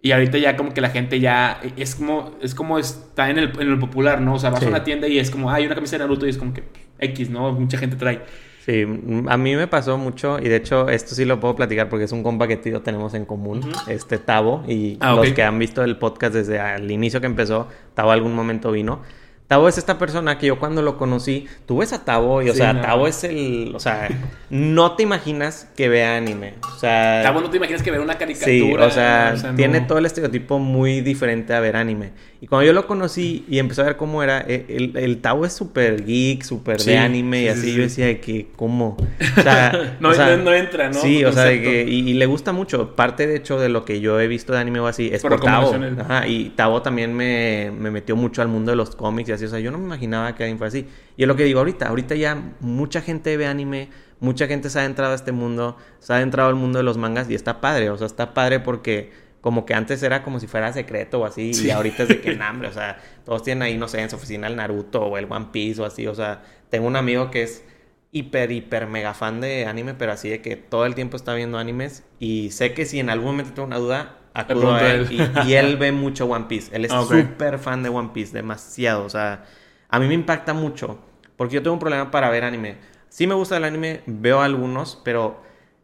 [SPEAKER 2] Y ahorita ya como que la gente ya es como es como está en el, en el popular, ¿no? O sea, vas
[SPEAKER 1] Sí.
[SPEAKER 2] a una tienda y es como, hay una camisa de Naruto y es como que X, ¿no? Mucha gente trae.
[SPEAKER 1] Sí, a mí me pasó mucho y de hecho esto sí lo puedo platicar porque es un compa que yo tenemos en común,
[SPEAKER 2] Ujú.
[SPEAKER 1] este Tavo, y
[SPEAKER 2] Ah,
[SPEAKER 1] los que han visto el podcast desde el inicio que empezó, Tavo algún momento vino. Tavo es esta persona que yo cuando lo conocí, tú ves a Tavo y o
[SPEAKER 2] Sí,
[SPEAKER 1] sea,
[SPEAKER 2] no.
[SPEAKER 1] Tavo es el, o sea, no te imaginas que vea anime, o sea,
[SPEAKER 2] Ah, bueno, te imaginas que ver una caricatura.
[SPEAKER 1] Sí, o sea,
[SPEAKER 2] no.
[SPEAKER 1] tiene todo el estereotipo muy diferente a ver anime. Y cuando yo lo conocí y empecé a ver cómo era, eh, el, el Tao es súper geek, súper
[SPEAKER 2] Sí,
[SPEAKER 1] de anime y
[SPEAKER 2] sí,
[SPEAKER 1] así.
[SPEAKER 2] sí,
[SPEAKER 1] yo decía de que, ¿cómo? O sea,
[SPEAKER 2] No,
[SPEAKER 1] o sea,
[SPEAKER 2] no- no entra, ¿no?
[SPEAKER 1] Sí, o sea, de que, y, y le gusta mucho. Parte, de hecho, de lo que yo he visto de anime o así es
[SPEAKER 2] Por
[SPEAKER 1] por, Tao.
[SPEAKER 2] recomendaciones.
[SPEAKER 1] Ajá, y Tao también me, me metió mucho al mundo de los cómics y así. O sea, yo no me imaginaba que alguien fuera así. Y es lo que digo ahorita. Ahorita ya mucha gente ve anime, mucha gente se ha entrado a este mundo, se ha entrado al mundo de los mangas y está padre. O sea, está padre porque como que antes era como si fuera secreto o así.
[SPEAKER 2] Sí.
[SPEAKER 1] Y ahorita es de que hambre. O sea, todos tienen ahí, no sé, en su oficina el Naruto o el One Piece o así. O sea, tengo un amigo que es hiper, hiper mega fan de anime, pero así de que todo el tiempo está viendo animes. Y sé que si en algún momento tengo una duda, acudo a él.
[SPEAKER 2] él.
[SPEAKER 1] Y, y él ve mucho One Piece. Él es
[SPEAKER 2] Ah, ok.
[SPEAKER 1] súper fan de One Piece, demasiado. O sea, a mí me impacta mucho. Porque yo tengo un problema para ver anime. Sí me gusta el anime, veo algunos, pero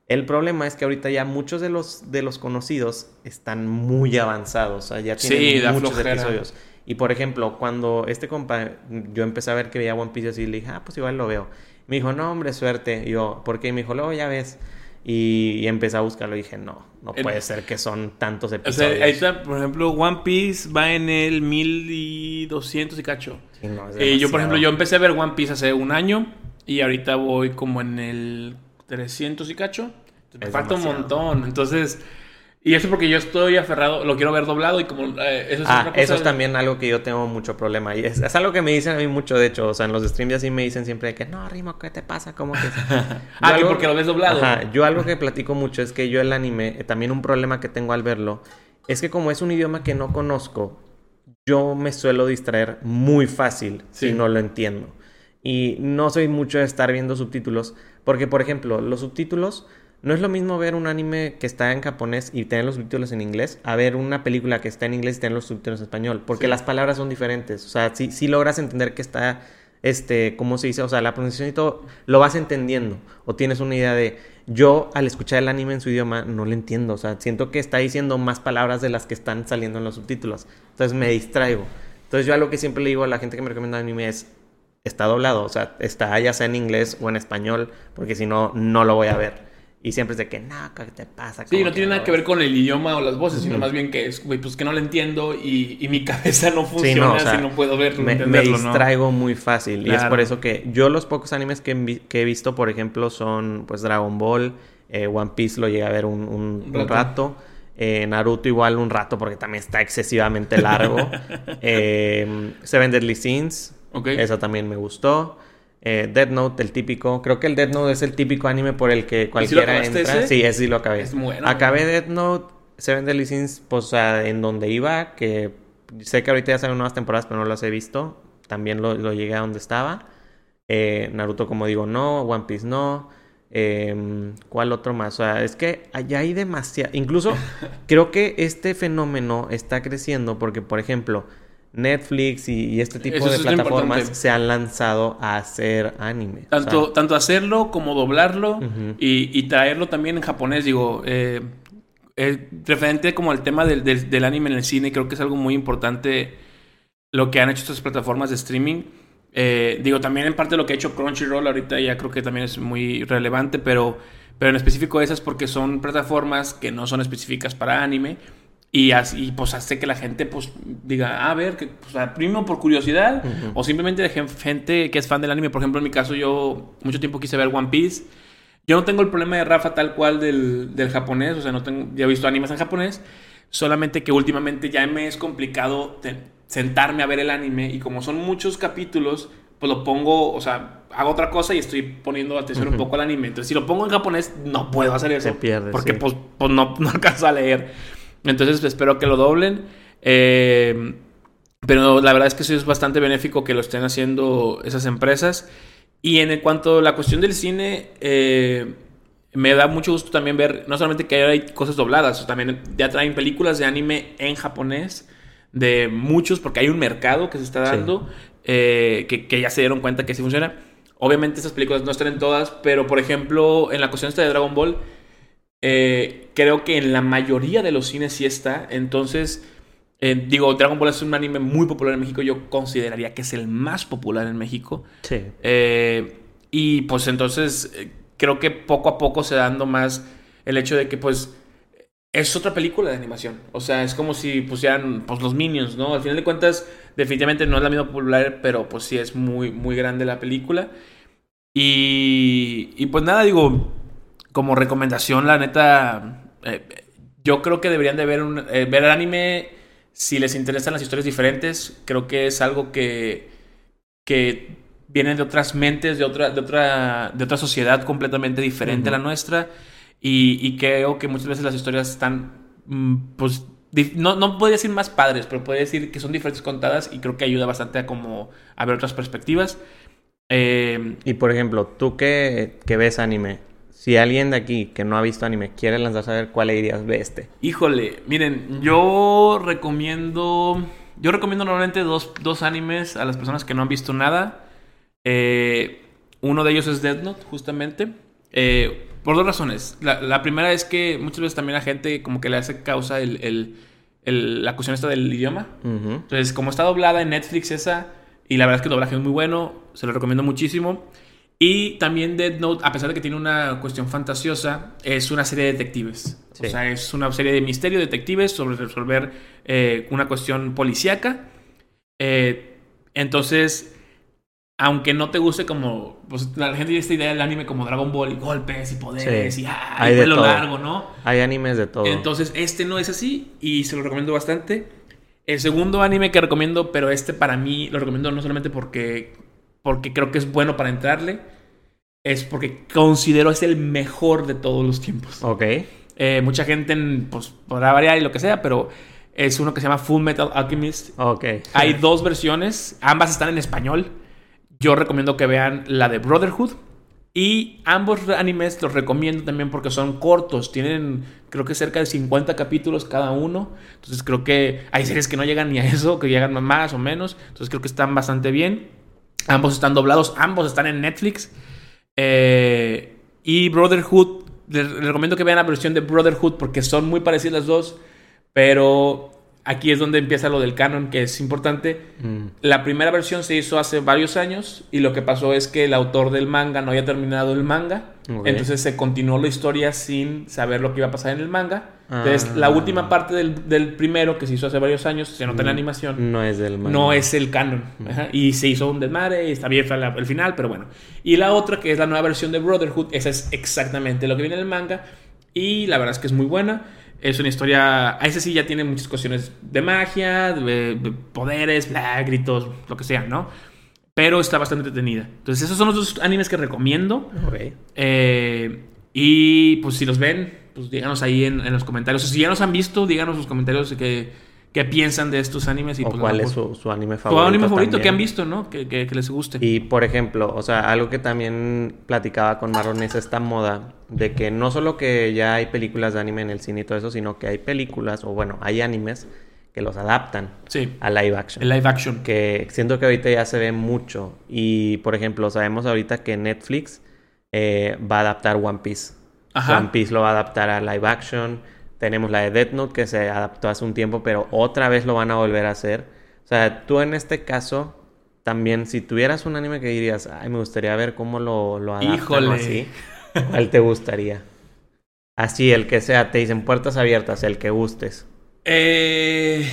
[SPEAKER 1] el problema es que ahorita ya muchos de los, de los conocidos están muy avanzados. O sea, ya
[SPEAKER 2] Sí,
[SPEAKER 1] tienen
[SPEAKER 2] da
[SPEAKER 1] muchos
[SPEAKER 2] flojera.
[SPEAKER 1] episodios. Y por ejemplo, cuando este compa, yo empecé a ver que veía One Piece así, le dije, ah, pues igual lo veo. Me dijo, no, hombre, suerte. Y yo, ¿por qué? Y me dijo, luego ya ves. Y, y empecé a buscarlo y dije, no, no puede ser que son tantos
[SPEAKER 2] O
[SPEAKER 1] episodios.
[SPEAKER 2] sea, ahí está, por ejemplo, One Piece va en el 1200 y cacho.
[SPEAKER 1] Sí, no,
[SPEAKER 2] Eh, yo, por ejemplo, yo empecé a ver One Piece hace un año y ahorita voy como en el 300 y cacho. Entonces, me falta un montón. Entonces, y eso porque yo estoy aferrado, lo quiero ver doblado y como eh, eso es
[SPEAKER 1] Ah,
[SPEAKER 2] otra cosa.
[SPEAKER 1] eso es también algo que yo tengo mucho problema. Y es, es algo que me dicen a mí mucho, de hecho. O sea, en los streams así me dicen siempre que, no, Rimo, ¿qué te pasa? ¿Cómo que...?
[SPEAKER 2] Ah, que porque lo ves doblado.
[SPEAKER 1] Ajá, yo algo que platico mucho es que yo el anime, eh, también un problema que tengo al verlo, es que como es un idioma que no conozco, yo me suelo distraer muy fácil
[SPEAKER 2] Sí.
[SPEAKER 1] si no lo entiendo. Y no soy mucho de estar viendo subtítulos, porque por ejemplo, los subtítulos no es lo mismo ver un anime que está en japonés y tener los subtítulos en inglés, a ver una película que está en inglés y tener los subtítulos en español, porque
[SPEAKER 2] Sí.
[SPEAKER 1] las palabras son diferentes. O sea, si, si logras entender que está, este, ¿cómo se dice? O sea, la pronunciación y todo, lo vas entendiendo. O tienes una idea de, yo al escuchar el anime en su idioma no lo entiendo. O sea, siento que está diciendo más palabras de las que están saliendo en los subtítulos. Entonces me distraigo. Entonces yo algo que siempre le digo a la gente que me recomienda anime es, está doblado. O sea, está ya sea en inglés o en español, porque si no, no lo voy a ver. Y siempre es de que, no, ¿qué te pasa?
[SPEAKER 2] Sí,
[SPEAKER 1] ¿Cómo
[SPEAKER 2] no tiene nada que
[SPEAKER 1] ves?".
[SPEAKER 2] ver con el idioma o las voces, sino más bien que es, güey, pues que no lo entiendo y, y mi cabeza no
[SPEAKER 1] Sí,
[SPEAKER 2] funciona
[SPEAKER 1] no, o sea,
[SPEAKER 2] si no puedo verlo,
[SPEAKER 1] me, me
[SPEAKER 2] entenderlo, ¿no?
[SPEAKER 1] distraigo muy fácil. Y es por eso que yo los pocos animes que, he visto, por ejemplo, son pues Dragon Ball, eh, One Piece lo llegué a ver un, un-
[SPEAKER 2] Un
[SPEAKER 1] un
[SPEAKER 2] rato.
[SPEAKER 1] rato. eh, Naruto igual un rato porque también está excesivamente largo. eh, Seven Deadly Sins,
[SPEAKER 2] Ok.
[SPEAKER 1] esa también me gustó. Eh, Death Note, el típico. Creo que el Death Note es el típico anime por el que cualquiera entra.
[SPEAKER 2] ese?
[SPEAKER 1] Sí, ese sí lo acabé.
[SPEAKER 2] Es bueno.
[SPEAKER 1] Acabé Death Note, Seven Deadly Sins, pues o sea, en donde iba, que sé que ahorita ya salen nuevas temporadas, pero no las he visto. También lo, lo llegué a donde estaba. Eh, Naruto, como digo, no. One Piece, no. Eh, ¿Cuál otro más? O sea, es que allá hay demasiado. Incluso creo que este fenómeno está creciendo porque, por ejemplo, Netflix y, y este tipo
[SPEAKER 2] Eso
[SPEAKER 1] de plataformas se han lanzado a hacer anime. O
[SPEAKER 2] Tanto,
[SPEAKER 1] sea,
[SPEAKER 2] tanto hacerlo como doblarlo y, y traerlo también en japonés, digo, eh, eh, referente como al tema del, del- del anime en el cine, creo que es algo muy importante lo que han hecho estas plataformas de streaming. Eh, digo, también en parte lo que ha hecho Crunchyroll ahorita ya creo que también es muy relevante, pero, pero en específico esas porque son plataformas que no son específicas para anime. Y así, pues hace que la gente pues diga, "Ah, a ver, que, pues, primero por curiosidad,
[SPEAKER 1] Ujú.
[SPEAKER 2] o simplemente de gen- gente que es fan del anime. Por ejemplo, en mi caso, yo mucho tiempo quise ver One Piece. Yo no tengo el problema de Rafa tal cual del, del japonés, o sea, no tengo, ya he visto animes en japonés, solamente que últimamente ya me es complicado te- sentarme a ver el anime y como son muchos capítulos, pues lo pongo, o sea, hago otra cosa y estoy poniendo atención un
[SPEAKER 1] Ujú.
[SPEAKER 2] poco al anime. Entonces, si lo pongo en japonés, no puedo hacer eso.
[SPEAKER 1] Se pierde,
[SPEAKER 2] Porque
[SPEAKER 1] sí.
[SPEAKER 2] pues, pues no, no alcanzo a leer. Entonces, espero que lo doblen. Eh, pero la verdad es que sí es bastante benéfico que lo estén haciendo esas empresas. Y en cuanto a la cuestión del cine, eh, me da mucho gusto también ver, no solamente que hay cosas dobladas, también ya traen películas de anime en japonés de muchos, porque hay un mercado que se está dando, eh, que, que, ya se dieron cuenta que sí funciona. Obviamente estas películas no están en todas, pero por ejemplo, en la cuestión esta de Dragon Ball, eh, creo que en la mayoría de los cines sí está. Entonces, eh, digo, Dragon Ball es un anime muy popular en México. Yo consideraría que es el más popular en México.
[SPEAKER 1] Sí.
[SPEAKER 2] Eh, y pues entonces creo que poco a poco se dando más el hecho de que pues es otra película de animación. O sea, es como si pusieran pues los Minions, ¿no? Al final de cuentas, definitivamente no es la misma popular, pero pues sí es muy, muy grande la película. Y, y pues nada, digo, como recomendación, la neta, eh, yo creo que deberían de ver, un, eh, ver el anime si les interesan las historias diferentes. Creo que es algo que, que viene de otras mentes, de otra, de otra, de otra sociedad completamente diferente a la nuestra. Y, creo que muchas veces las historias están, mm, pues, no, no podría decir más padres, pero podría decir que son diferentes contadas y creo que ayuda bastante a como a ver otras perspectivas.
[SPEAKER 1] Eh, y por ejemplo, tú que, que, ves anime, si alguien de aquí que no ha visto anime quiere lanzarse a ver cuál le dirías ve este.
[SPEAKER 2] Híjole, miren, yo recomiendo, yo recomiendo normalmente dos, dos animes a las personas que no han visto nada. Eh, uno de ellos es Death Note, justamente. Eh, por dos razones. La, primera es que muchas veces también la gente como que le hace causa el, la cuestión esta del idioma. Entonces, como está doblada en Netflix esa, y la verdad es que el doblaje es muy bueno, se lo recomiendo muchísimo. Y también Dead Note, a pesar de que tiene una cuestión fantasiosa, es una serie de detectives. O sea, es una serie de misterio detectives sobre resolver eh, una cuestión policíaca. Eh, entonces, aunque no te guste como, pues la gente tiene esta idea del anime como Dragon Ball y golpes y poderes y, ah, hay pelo largo, ¿no?
[SPEAKER 1] Hay animes de todo.
[SPEAKER 2] Entonces, este no es así y se lo recomiendo bastante. El segundo anime que recomiendo, pero este para mí lo recomiendo no solamente porque, porque creo que es bueno para entrarle, es porque considero es el mejor de todos los tiempos.
[SPEAKER 1] Ok.
[SPEAKER 2] Eh, mucha gente pues, podrá variar y lo que sea, pero es uno que se llama Full Metal Alchemist.
[SPEAKER 1] Ok.
[SPEAKER 2] Hay dos versiones, ambas están en español. Yo recomiendo que vean la de Brotherhood. Y ambos animes los recomiendo también porque son cortos. Tienen, creo que cerca de 50 capítulos cada uno. Entonces creo que hay series que no llegan ni a eso, que llegan más o menos. Entonces creo que están bastante bien. Ambos están doblados, ambos están en Netflix. Eh, y Brotherhood, les recomiendo que vean la versión de Brotherhood porque son muy parecidas las dos. Pero aquí es donde empieza lo del canon, que es importante. Mm. La primera versión se hizo hace varios años y lo que pasó es que el autor del manga no había terminado el manga. Entonces se continuó la historia sin saber lo que iba a pasar en el manga. Entonces la ah. última parte del, primero, que se hizo hace varios años, se nota en la mm. animación.
[SPEAKER 1] No es del manga.
[SPEAKER 2] No es el canon. Mm. Y se hizo un desmadre y está bien el final, pero bueno. Y la otra, que es la nueva versión de Brotherhood, esa es exactamente lo que viene en el manga. Y la verdad es que es muy buena. Es una historia. A ese sí ya tiene muchas cuestiones de magia, de, poderes, bla, gritos, lo que sea, ¿no? Pero está bastante entretenida. Entonces, esos son los dos animes que recomiendo. Eh, y pues si los ven, pues díganos ahí en, los comentarios. si ya los han visto, díganos en los comentarios que qué piensan de estos animes y
[SPEAKER 1] pues, cuál es su, anime
[SPEAKER 2] favorito. Su anime favorito que han visto, ¿no? Que, les guste.
[SPEAKER 1] Y por ejemplo, o sea, algo que también platicaba con Marron es esta moda de que no solo que ya hay películas de anime en el cine y todo eso, sino que hay películas, o bueno, hay animes que los adaptan a live action.
[SPEAKER 2] El live action.
[SPEAKER 1] Que siento que ahorita ya se ve mucho. Y por ejemplo, sabemos ahorita que Netflix eh, va a adaptar One Piece. One Piece lo va a adaptar a live action. Tenemos la de Death Note que se adaptó hace un tiempo, pero otra vez lo van a volver a hacer. O sea, tú en este caso, también, si tuvieras un anime que dirías, ay, me gustaría ver cómo lo, lo adaptan
[SPEAKER 2] Híjole.
[SPEAKER 1] así, ¿cuál te gustaría? Así, el que sea, te dicen puertas abiertas, el que gustes.
[SPEAKER 2] Eh,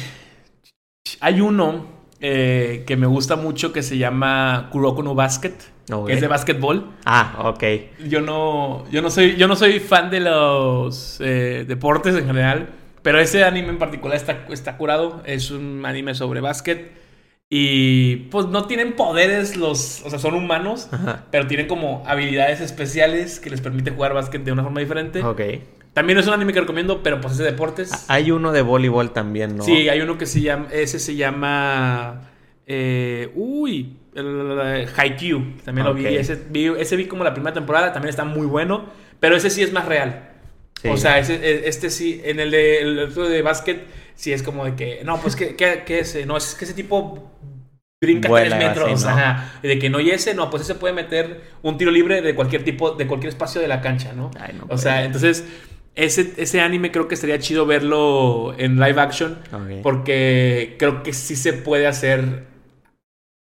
[SPEAKER 2] hay uno eh, que me gusta mucho que se llama Kuroko no Basket. Que es de básquetbol.
[SPEAKER 1] Ah, ok.
[SPEAKER 2] Yo no, yo no, soy, yo no soy fan de los eh, deportes en general, pero ese anime en particular está, está curado. Es un anime sobre básquet. Y pues no tienen poderes los, o sea, son humanos, pero tienen como habilidades especiales que les permite jugar básquet de una forma diferente.
[SPEAKER 1] Ok.
[SPEAKER 2] También es un anime que recomiendo, pero pues es de deportes.
[SPEAKER 1] Hay uno de voleibol también, ¿no?
[SPEAKER 2] Sí, hay uno que se llama, ese se llama, eh, uy, Haikyuu, también lo vi. Ese, vi. ese vi como la primera temporada, también está muy bueno, pero ese sí es más real.
[SPEAKER 1] Sí.
[SPEAKER 2] O sea, ese- e- este sí, en el de, el otro de básquet, sí es como de que, no, pues, ¿qué, qué, qué es? No, es que ese tipo brinca
[SPEAKER 1] Vuela
[SPEAKER 2] tres metros.
[SPEAKER 1] así, ¿no?
[SPEAKER 2] ajá. De que no, y ese, no, pues ese puede meter un tiro libre de cualquier tipo, de cualquier espacio de la cancha, ¿no?
[SPEAKER 1] Ay, no
[SPEAKER 2] o sea,
[SPEAKER 1] puede.
[SPEAKER 2] entonces, ese, ese anime creo que estaría chido verlo en live action, porque creo que sí se puede hacer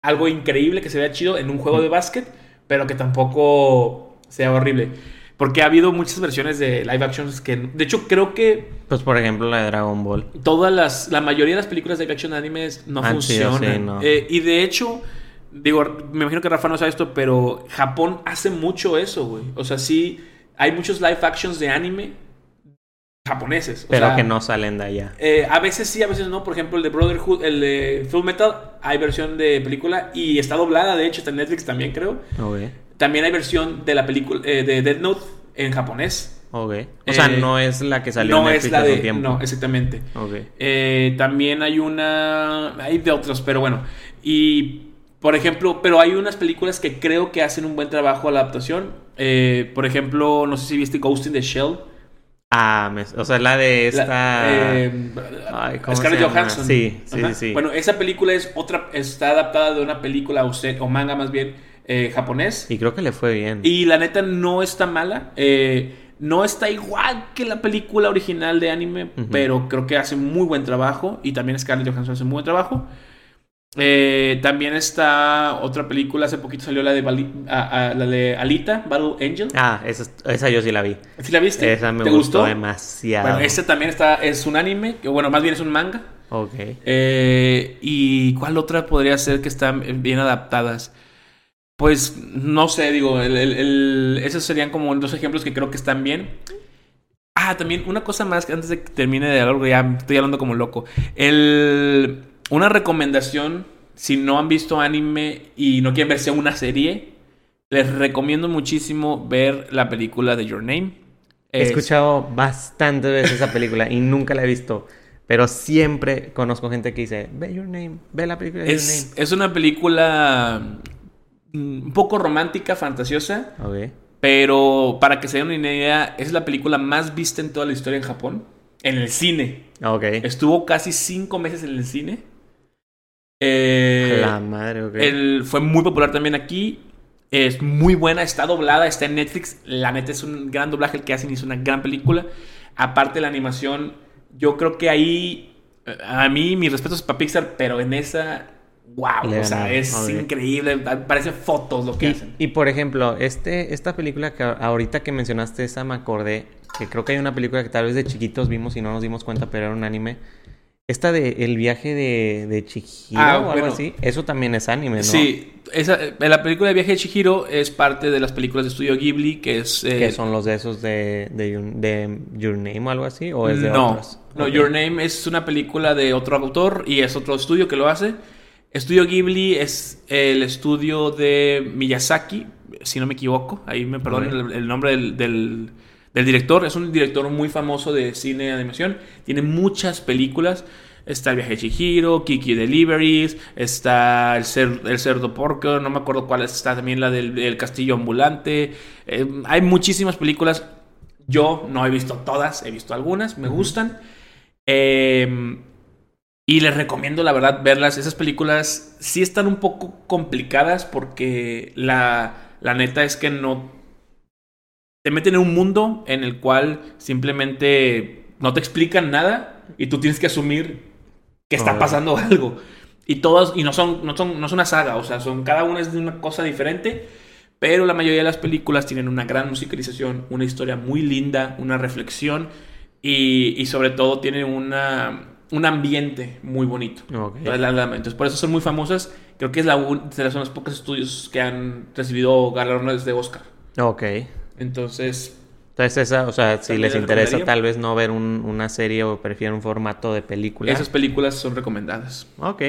[SPEAKER 2] algo increíble que se vea chido en un juego de básquet, pero que tampoco sea horrible. Porque ha habido muchas versiones de live actions que... De hecho, creo que
[SPEAKER 1] Pues por ejemplo la de Dragon Ball.
[SPEAKER 2] todas las... La mayoría de las películas de live action de animes no
[SPEAKER 1] sido,
[SPEAKER 2] funcionan.
[SPEAKER 1] sí, no.
[SPEAKER 2] Eh, y de hecho... Digo, me imagino que Rafa no sabe esto, pero Japón hace mucho eso, güey. O sea, sí, hay muchos live actions de anime japoneses. O
[SPEAKER 1] Pero
[SPEAKER 2] sea,
[SPEAKER 1] que no salen de allá.
[SPEAKER 2] eh, a veces sí, a veces no. Por ejemplo, el de Brotherhood, el de Full Metal, hay versión de película y está doblada, de hecho, está en Netflix también, creo.
[SPEAKER 1] Ok.
[SPEAKER 2] También hay versión de la película eh, de Death Note en japonés.
[SPEAKER 1] Ok. O sea,
[SPEAKER 2] Eh,
[SPEAKER 1] no es la que salió
[SPEAKER 2] no
[SPEAKER 1] en
[SPEAKER 2] es
[SPEAKER 1] Netflix
[SPEAKER 2] la
[SPEAKER 1] hace
[SPEAKER 2] de.
[SPEAKER 1] tiempo.
[SPEAKER 2] No, exactamente.
[SPEAKER 1] Ok.
[SPEAKER 2] Eh, también hay una. Hay de otros, pero bueno. Y. Por ejemplo, pero hay unas películas que creo que hacen un buen trabajo a la adaptación. Eh, por ejemplo, no sé si viste Ghost in the Shell.
[SPEAKER 1] Ah, me- o sea, la de esta...
[SPEAKER 2] La- eh,
[SPEAKER 1] Ay, ¿cómo
[SPEAKER 2] Scarlett? Johansson.
[SPEAKER 1] Sí, sí, sí.
[SPEAKER 2] Bueno, esa película es otra, está adaptada de una película o, se- o manga más bien eh, japonés.
[SPEAKER 1] Y creo que le fue bien.
[SPEAKER 2] Y la neta no está mala. Eh, no está igual que la película original de anime, pero creo que hace muy buen trabajo. Y también Scarlett Johansson hace muy buen trabajo. Eh, también está otra película, hace poquito salió la de, Bali- a- a- la de Alita, Battle Angel.
[SPEAKER 1] Ah, esa, esa yo sí la vi.
[SPEAKER 2] ¿Sí la viste?
[SPEAKER 1] Esa me
[SPEAKER 2] ¿Te
[SPEAKER 1] gustó,
[SPEAKER 2] gustó?
[SPEAKER 1] demasiado.
[SPEAKER 2] Bueno, este también está, es un anime, que bueno, más bien es un manga.
[SPEAKER 1] Ok.
[SPEAKER 2] Eh, ¿Y cuál otra podría ser que están bien adaptadas? Pues no sé, digo, el- el- el- esos serían como dos ejemplos que creo que están bien. Ah, también una cosa más que antes de que termine de hablar, ya estoy hablando como loco. El, una recomendación, si no han visto anime y no quieren verse una serie, les recomiendo muchísimo ver la película de Your Name.
[SPEAKER 1] He
[SPEAKER 2] Es-
[SPEAKER 1] escuchado bastantes veces esa película y nunca la he visto. Pero siempre conozco gente que dice, ve Your Name, ve la película de
[SPEAKER 2] Es, es una película mm, un poco romántica, fantasiosa,
[SPEAKER 1] Your Name.
[SPEAKER 2] Pero para que se den una idea, es la película más vista en toda la historia en Japón, en el cine.
[SPEAKER 1] Ok.
[SPEAKER 2] Estuvo casi cinco meses en el cine. Eh,
[SPEAKER 1] la madre, ok.
[SPEAKER 2] el- fue muy popular también aquí. Es muy buena, está doblada, está en Netflix. La neta es un gran doblaje el que hacen y es una gran película. Aparte la animación, yo creo que ahí, a mí mis respetos para Pixar, pero en esa, wow,
[SPEAKER 1] Le
[SPEAKER 2] o sea, es increíble. Parece fotos lo que
[SPEAKER 1] Y,
[SPEAKER 2] hacen.
[SPEAKER 1] y, por ejemplo, este, esta película que ahorita que mencionaste, esa me acordé, que creo que hay una película que tal vez de chiquitos vimos y no nos dimos cuenta, pero era un anime. Esta de El viaje de, de Chihiro
[SPEAKER 2] Ah,
[SPEAKER 1] o algo
[SPEAKER 2] bueno.
[SPEAKER 1] así, eso también es anime, ¿no?
[SPEAKER 2] Sí, esa, eh, la película de Viaje de Chihiro es parte de las películas de estudio Ghibli, que es... eh,
[SPEAKER 1] Que son los de esos de, de, Your- de Your Name o algo así, o es de
[SPEAKER 2] no,
[SPEAKER 1] otros.
[SPEAKER 2] no. Your Name es una película de otro autor y es otro estudio que lo hace. Estudio Ghibli es el estudio de Miyazaki, si no me equivoco. Ahí me perdonen el, el nombre del, del- del director. Es un director muy famoso de cine y animación. Tiene muchas películas. Está El viaje de Chihiro, Kiki Deliveries, está El, cer- el cerdo porco, no me acuerdo cuál es, está también la del el castillo ambulante. Eh, hay muchísimas películas. Yo no he visto todas, he visto algunas, me gustan. Eh, y les recomiendo, la verdad, verlas. Esas películas sí están un poco complicadas porque la, la neta es que no... Te meten en un mundo en el cual simplemente no te explican nada y tú tienes que asumir que está
[SPEAKER 1] Ah.
[SPEAKER 2] pasando algo. Y todas, y no son, no son, no es una saga, o sea, son, cada una es de una cosa diferente. Pero la mayoría de las películas tienen una gran musicalización, una historia muy linda, una reflexión y, y sobre todo tienen una, un ambiente muy bonito.
[SPEAKER 1] Ok.
[SPEAKER 2] Entonces, la- la- entonces, por eso son muy famosas. Creo que es la un- de las son los pocos estudios que han recibido galardones de Oscar.
[SPEAKER 1] Ok.
[SPEAKER 2] Entonces,
[SPEAKER 1] Entonces esa, o sea, si les
[SPEAKER 2] le
[SPEAKER 1] interesa tal vez no ver un- una serie o prefieren un formato de película.
[SPEAKER 2] esas películas son recomendadas.
[SPEAKER 1] Ok.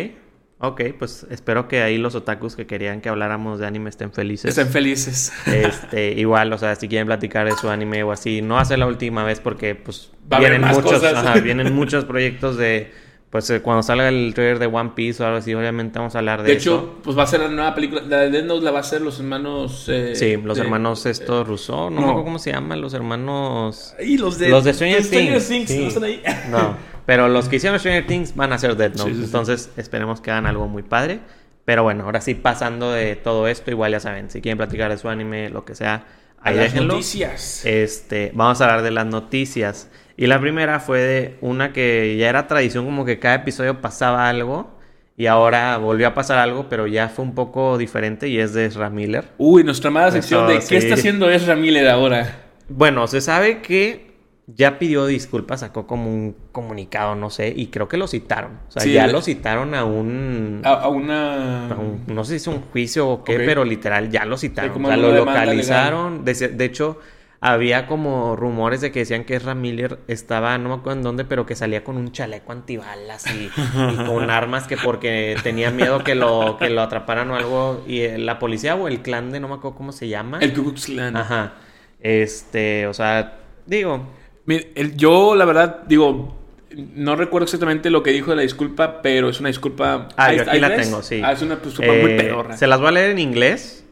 [SPEAKER 1] Ok, pues espero que ahí los otakus que querían que habláramos de anime estén felices.
[SPEAKER 2] Estén felices.
[SPEAKER 1] Este, igual, o sea, si quieren platicar de su anime o así, no ser la última vez porque pues
[SPEAKER 2] Va
[SPEAKER 1] vienen muchos, ajá, vienen muchos proyectos de pues eh, cuando salga el trailer de One Piece o algo así, obviamente vamos a hablar de,
[SPEAKER 2] De
[SPEAKER 1] eso.
[SPEAKER 2] hecho, pues va a ser la nueva película. La de Death Note la va a hacer los hermanos. eh,
[SPEAKER 1] Sí, los
[SPEAKER 2] de-
[SPEAKER 1] hermanos estos Rousseau, no, me
[SPEAKER 2] no.
[SPEAKER 1] acuerdo cómo se llaman, los hermanos...
[SPEAKER 2] Y los de.
[SPEAKER 1] Los de Stranger Things,
[SPEAKER 2] Things,
[SPEAKER 1] sí.
[SPEAKER 2] ¿no están ahí?
[SPEAKER 1] No, pero los que hicieron Stranger Things van a hacer Dead Note,
[SPEAKER 2] Sí, sí,
[SPEAKER 1] entonces esperemos que hagan algo muy padre. Pero bueno, ahora sí, pasando de todo esto, igual ya saben, si quieren platicar de su anime, lo que sea,
[SPEAKER 2] A
[SPEAKER 1] ahí
[SPEAKER 2] las
[SPEAKER 1] déjenlo.
[SPEAKER 2] noticias.
[SPEAKER 1] Este, vamos a hablar de las noticias. Y la primera fue de una que ya era tradición, como que cada episodio pasaba algo. Y ahora volvió a pasar algo, pero ya fue un poco diferente y es de Ezra Miller.
[SPEAKER 2] Uy, nuestra amada sección de ¿qué
[SPEAKER 1] sí.
[SPEAKER 2] está haciendo Ezra Miller ahora?
[SPEAKER 1] Bueno, se sabe que ya pidió disculpas, sacó como un comunicado, no sé, y creo que lo citaron. O sea,
[SPEAKER 2] Sí,
[SPEAKER 1] ya lo citaron a un,
[SPEAKER 2] A, a una.
[SPEAKER 1] a un- No sé si es un juicio o qué, pero literal ya lo citaron.
[SPEAKER 2] Sí,
[SPEAKER 1] o sea, lo
[SPEAKER 2] demanda
[SPEAKER 1] localizaron. De, de hecho, había como rumores de que decían que Ezra Miller estaba, no me acuerdo en dónde, pero que salía con un chaleco antibalas y, y con armas que porque tenía miedo que lo, que lo atraparan o algo. Y eh, la policía o el clan de no me acuerdo cómo se llama.
[SPEAKER 2] El Ku Klux Klan.
[SPEAKER 1] Ajá. Este, o sea, digo,
[SPEAKER 2] Mire, el- yo, la verdad, digo. No recuerdo exactamente lo que dijo de la disculpa, pero es una disculpa.
[SPEAKER 1] Ah,
[SPEAKER 2] ¿Ahí-
[SPEAKER 1] yo aquí la tengo, sí.
[SPEAKER 2] Ah, es una disculpa muy
[SPEAKER 1] Eh,
[SPEAKER 2] pedorra.
[SPEAKER 1] Se las voy a leer en inglés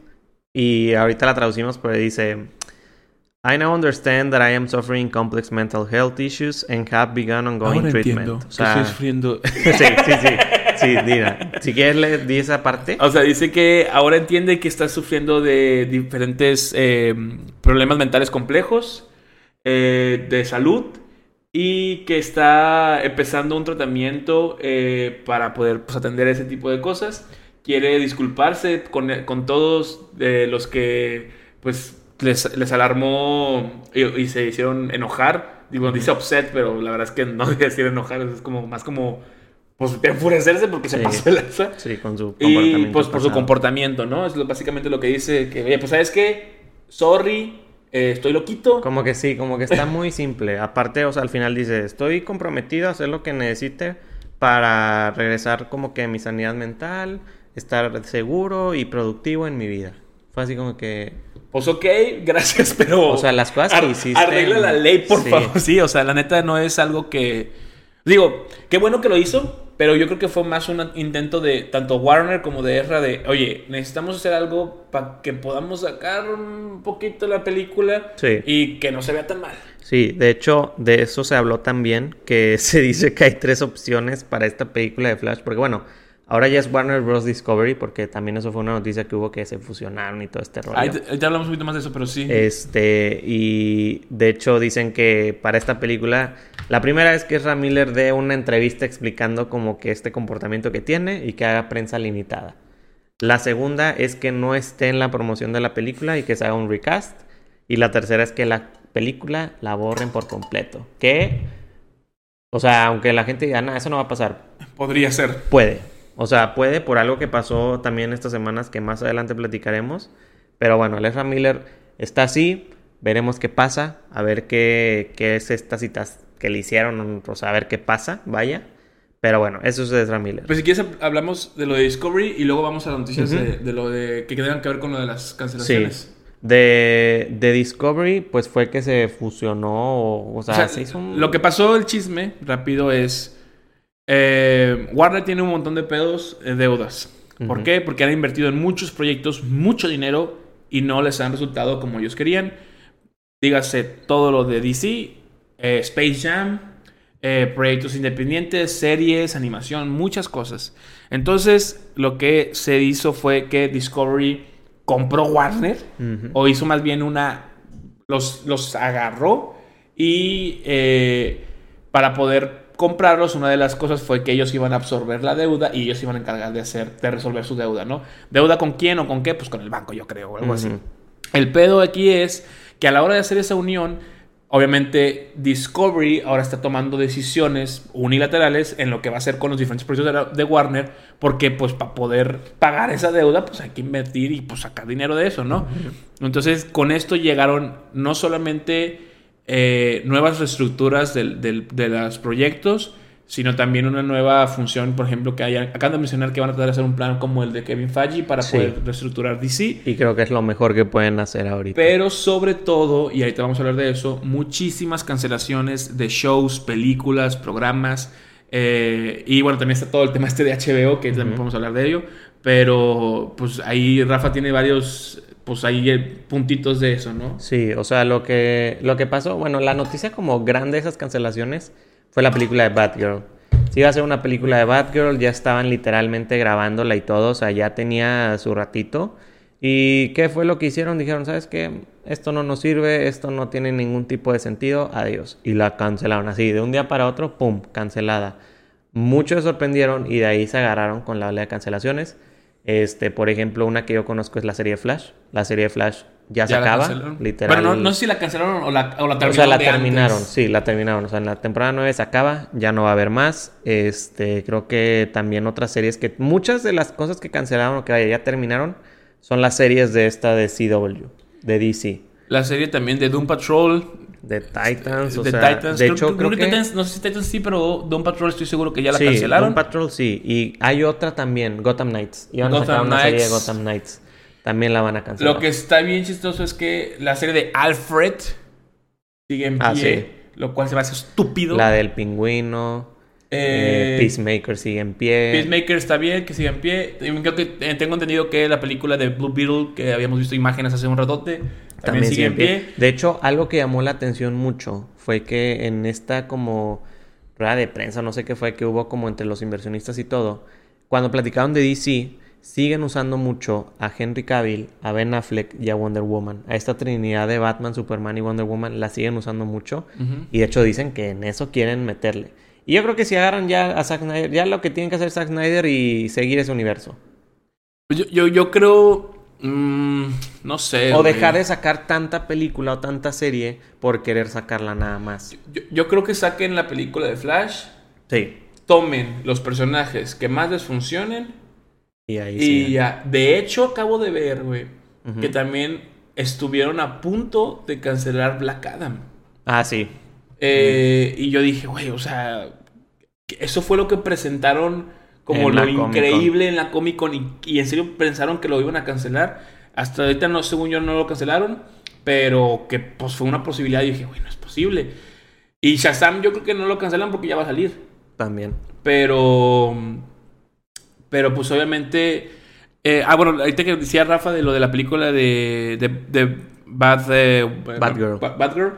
[SPEAKER 1] y ahorita la traducimos, pero dice: I now understand that I am suffering complex mental health issues and have begun ongoing
[SPEAKER 2] Ahora
[SPEAKER 1] treatment.
[SPEAKER 2] entiendo
[SPEAKER 1] O
[SPEAKER 2] que
[SPEAKER 1] sea,
[SPEAKER 2] estoy sufriendo.
[SPEAKER 1] sí, sí, sí. Sí, mira. Si quieres, leer di esa parte.
[SPEAKER 2] O sea, dice que ahora entiende que está sufriendo de diferentes eh, problemas mentales complejos, eh, de salud, y que está empezando un tratamiento eh, para poder pues, atender ese tipo de cosas. Quiere disculparse con, con todos eh, los que pues les, les alarmó y, y se hicieron enojar. Digo, dice upset, pero la verdad es que no debe decir enojar, es como más como pues enfurecerse porque se pasó de lanza.
[SPEAKER 1] Sí, con su
[SPEAKER 2] Y
[SPEAKER 1] comportamiento.
[SPEAKER 2] pues por su comportamiento, ¿no? Es básicamente lo que dice que, oye, pues sabes qué, sorry, eh, estoy loquito.
[SPEAKER 1] Como que sí, como que está muy simple. Aparte, o sea, al final dice, estoy comprometido a hacer lo que necesite para regresar como que a mi sanidad mental, estar seguro y productivo en mi vida. Fue así como que...
[SPEAKER 2] Pues ok, gracias, pero...
[SPEAKER 1] O sea, las cosas que hiciste-
[SPEAKER 2] Arregla la ley, por
[SPEAKER 1] Sí.
[SPEAKER 2] favor. Sí, o sea, la neta no es algo que... Digo, qué bueno que lo hizo, pero yo creo que fue más un intento de tanto Warner como de Ezra de, oye, necesitamos hacer algo para que podamos sacar un poquito la película
[SPEAKER 1] Sí.
[SPEAKER 2] y que no se vea tan mal.
[SPEAKER 1] Sí, de hecho, de eso se habló también, que se dice que hay tres opciones para esta película de Flash, porque bueno, ahora ya es Warner Bros. Discovery, porque también eso fue una noticia que hubo que se fusionaron y todo este rollo.
[SPEAKER 2] Ahí te, ahí te hablamos un poquito más de eso, pero sí.
[SPEAKER 1] Este, y de hecho dicen que para esta película, la primera vez que Ezra Miller dé una entrevista explicando como que este comportamiento que tiene y que haga prensa limitada. La segunda es que no esté en la promoción de la película y que se haga un recast. Y la tercera es que la película la borren por completo. Que, o sea, aunque la gente diga, nada, eso no va a pasar,
[SPEAKER 2] Podría ser.
[SPEAKER 1] Puede. O sea, puede por algo que pasó también estas semanas que más adelante platicaremos. Pero bueno, Ezra Miller está así. Veremos qué pasa. A ver qué, qué es estas citas que le hicieron. O sea, a ver qué pasa. Vaya. Pero bueno, eso es de Ezra Miller.
[SPEAKER 2] Pues si quieres hablamos de lo de Discovery y luego vamos a las noticias de, de lo de que tengan que ver con lo de las cancelaciones.
[SPEAKER 1] Sí. De, de Discovery, pues fue que se fusionó. O, o sea,
[SPEAKER 2] O sea,
[SPEAKER 1] se hizo un...
[SPEAKER 2] Lo que pasó, el chisme, rápido, es... eh, Warner tiene un montón de pedos, eh, deudas. ¿Por qué? Porque han invertido en muchos proyectos, mucho dinero y no les han resultado como ellos querían. Dígase todo lo de DC, eh, Space Jam, proyectos independientes, series, animación, muchas cosas. Entonces, lo que se hizo fue que Discovery compró Warner o hizo más bien una los, los agarró y para poder comprarlos una de las cosas fue que ellos iban a absorber la deuda y ellos iban a encargar de hacer de resolver su deuda no deuda con quién o con qué pues con el banco yo creo o algo así. El pedo aquí es que a la hora de hacer esa unión obviamente Discovery ahora está tomando decisiones unilaterales en lo que va a hacer con los diferentes proyectos de, la- de Warner porque pues para poder pagar esa deuda pues hay que invertir y pues sacar dinero de eso, ¿no? Entonces con esto llegaron no solamente eh, nuevas reestructuras del- del- de los proyectos, sino también una nueva función, por ejemplo, que hayan, acaban de mencionar que van a tratar de hacer un plan como el de Kevin Feige para
[SPEAKER 1] Sí.
[SPEAKER 2] poder reestructurar DC.
[SPEAKER 1] Y creo que es lo mejor que pueden hacer ahorita.
[SPEAKER 2] Pero sobre todo, y ahorita vamos a hablar de eso, muchísimas cancelaciones de shows, películas, programas. Eh, y bueno, también está todo el tema este de HBO, que también podemos hablar de ello. Pero pues ahí Rafa tiene varios, pues ahí puntitos de eso, ¿no?
[SPEAKER 1] Sí, o sea, lo que, lo que pasó, bueno, la noticia como grande de esas cancelaciones fue la película de Batgirl. Si iba a ser una película de Batgirl, ya estaban literalmente grabándola y todo, o sea, ya tenía su ratito. ¿Y qué fue lo que hicieron? Dijeron, ¿sabes qué? Esto no nos sirve, esto no tiene ningún tipo de sentido, adiós. Y la cancelaron así, de un día para otro, ¡pum!, cancelada. Muchos se sorprendieron y de ahí se agarraron con la ola de cancelaciones. Este, por ejemplo, una que yo conozco es la serie de Flash. La serie de Flash ya, se acaba,
[SPEAKER 2] literal. Pero no, sé si la cancelaron o la, o la terminaron.
[SPEAKER 1] O sea, la terminaron, sí, la terminaron. O sea, en la temporada 9 se acaba, ya no va a haber más. Este, creo que también otras series que. Muchas de las cosas que cancelaron o que ya terminaron son las series de esta de CW, de DC.
[SPEAKER 2] La serie también de Doom Patrol.
[SPEAKER 1] De Titans,
[SPEAKER 2] o de sea, Titans. De hecho, creo, que... no sé si Titans sí, pero Doom Patrol estoy seguro que ya la sí, cancelaron.
[SPEAKER 1] Doom Patrol sí. Y hay otra también, Gotham Knights. Gotham a sacar una serie de Gotham Knights. También la van a cancelar.
[SPEAKER 2] Lo que está bien chistoso es que la serie de Alfred sigue en ah, pie. Lo cual se me hace estúpido.
[SPEAKER 1] La del pingüino. Eh, Peacemaker sigue en pie.
[SPEAKER 2] Peacemaker está bien, que sigue en pie. Creo que eh, tengo entendido que la película de Blue Beetle, que habíamos visto imágenes hace un ratote, también, sigue en pie.
[SPEAKER 1] De hecho, algo que llamó la atención mucho fue que en esta como rueda de prensa, no sé qué fue, que hubo como entre los inversionistas y todo, cuando platicaron de DC, siguen usando mucho a Henry Cavill, a Ben Affleck y a Wonder Woman. A esta trinidad de Batman, Superman y Wonder Woman la siguen usando mucho. Y de hecho dicen que en eso quieren meterle. Y yo creo que si agarran ya a Zack Snyder, ya lo que tienen que hacer Zack Snyder y seguir ese universo.
[SPEAKER 2] Yo, yo, yo creo. Mm, no sé.
[SPEAKER 1] O dejar de sacar tanta película o tanta serie por querer sacarla nada más.
[SPEAKER 2] Yo, yo, creo que saquen la película de Flash.
[SPEAKER 1] Sí.
[SPEAKER 2] Tomen los personajes que más les funcionen.
[SPEAKER 1] Y ahí
[SPEAKER 2] Y ya. De hecho, acabo de ver, güey, que también estuvieron a punto de cancelar Black Adam.
[SPEAKER 1] Ah, sí.
[SPEAKER 2] Eh, y yo dije, güey, o sea, eso fue lo que presentaron como lo increíble en la Comic Con y, en serio pensaron que lo iban a cancelar. Hasta ahorita, no, según yo, no lo cancelaron, pero que pues fue una posibilidad. Y dije, güey, no es posible. Y Shazam yo creo que no lo cancelan porque ya va a salir.
[SPEAKER 1] También.
[SPEAKER 2] Pero, pero pues obviamente... Eh, ah, bueno, ahorita que decía Rafa de lo de la película de, de, de Bad, eh,
[SPEAKER 1] Bad Girl.
[SPEAKER 2] Bad Girl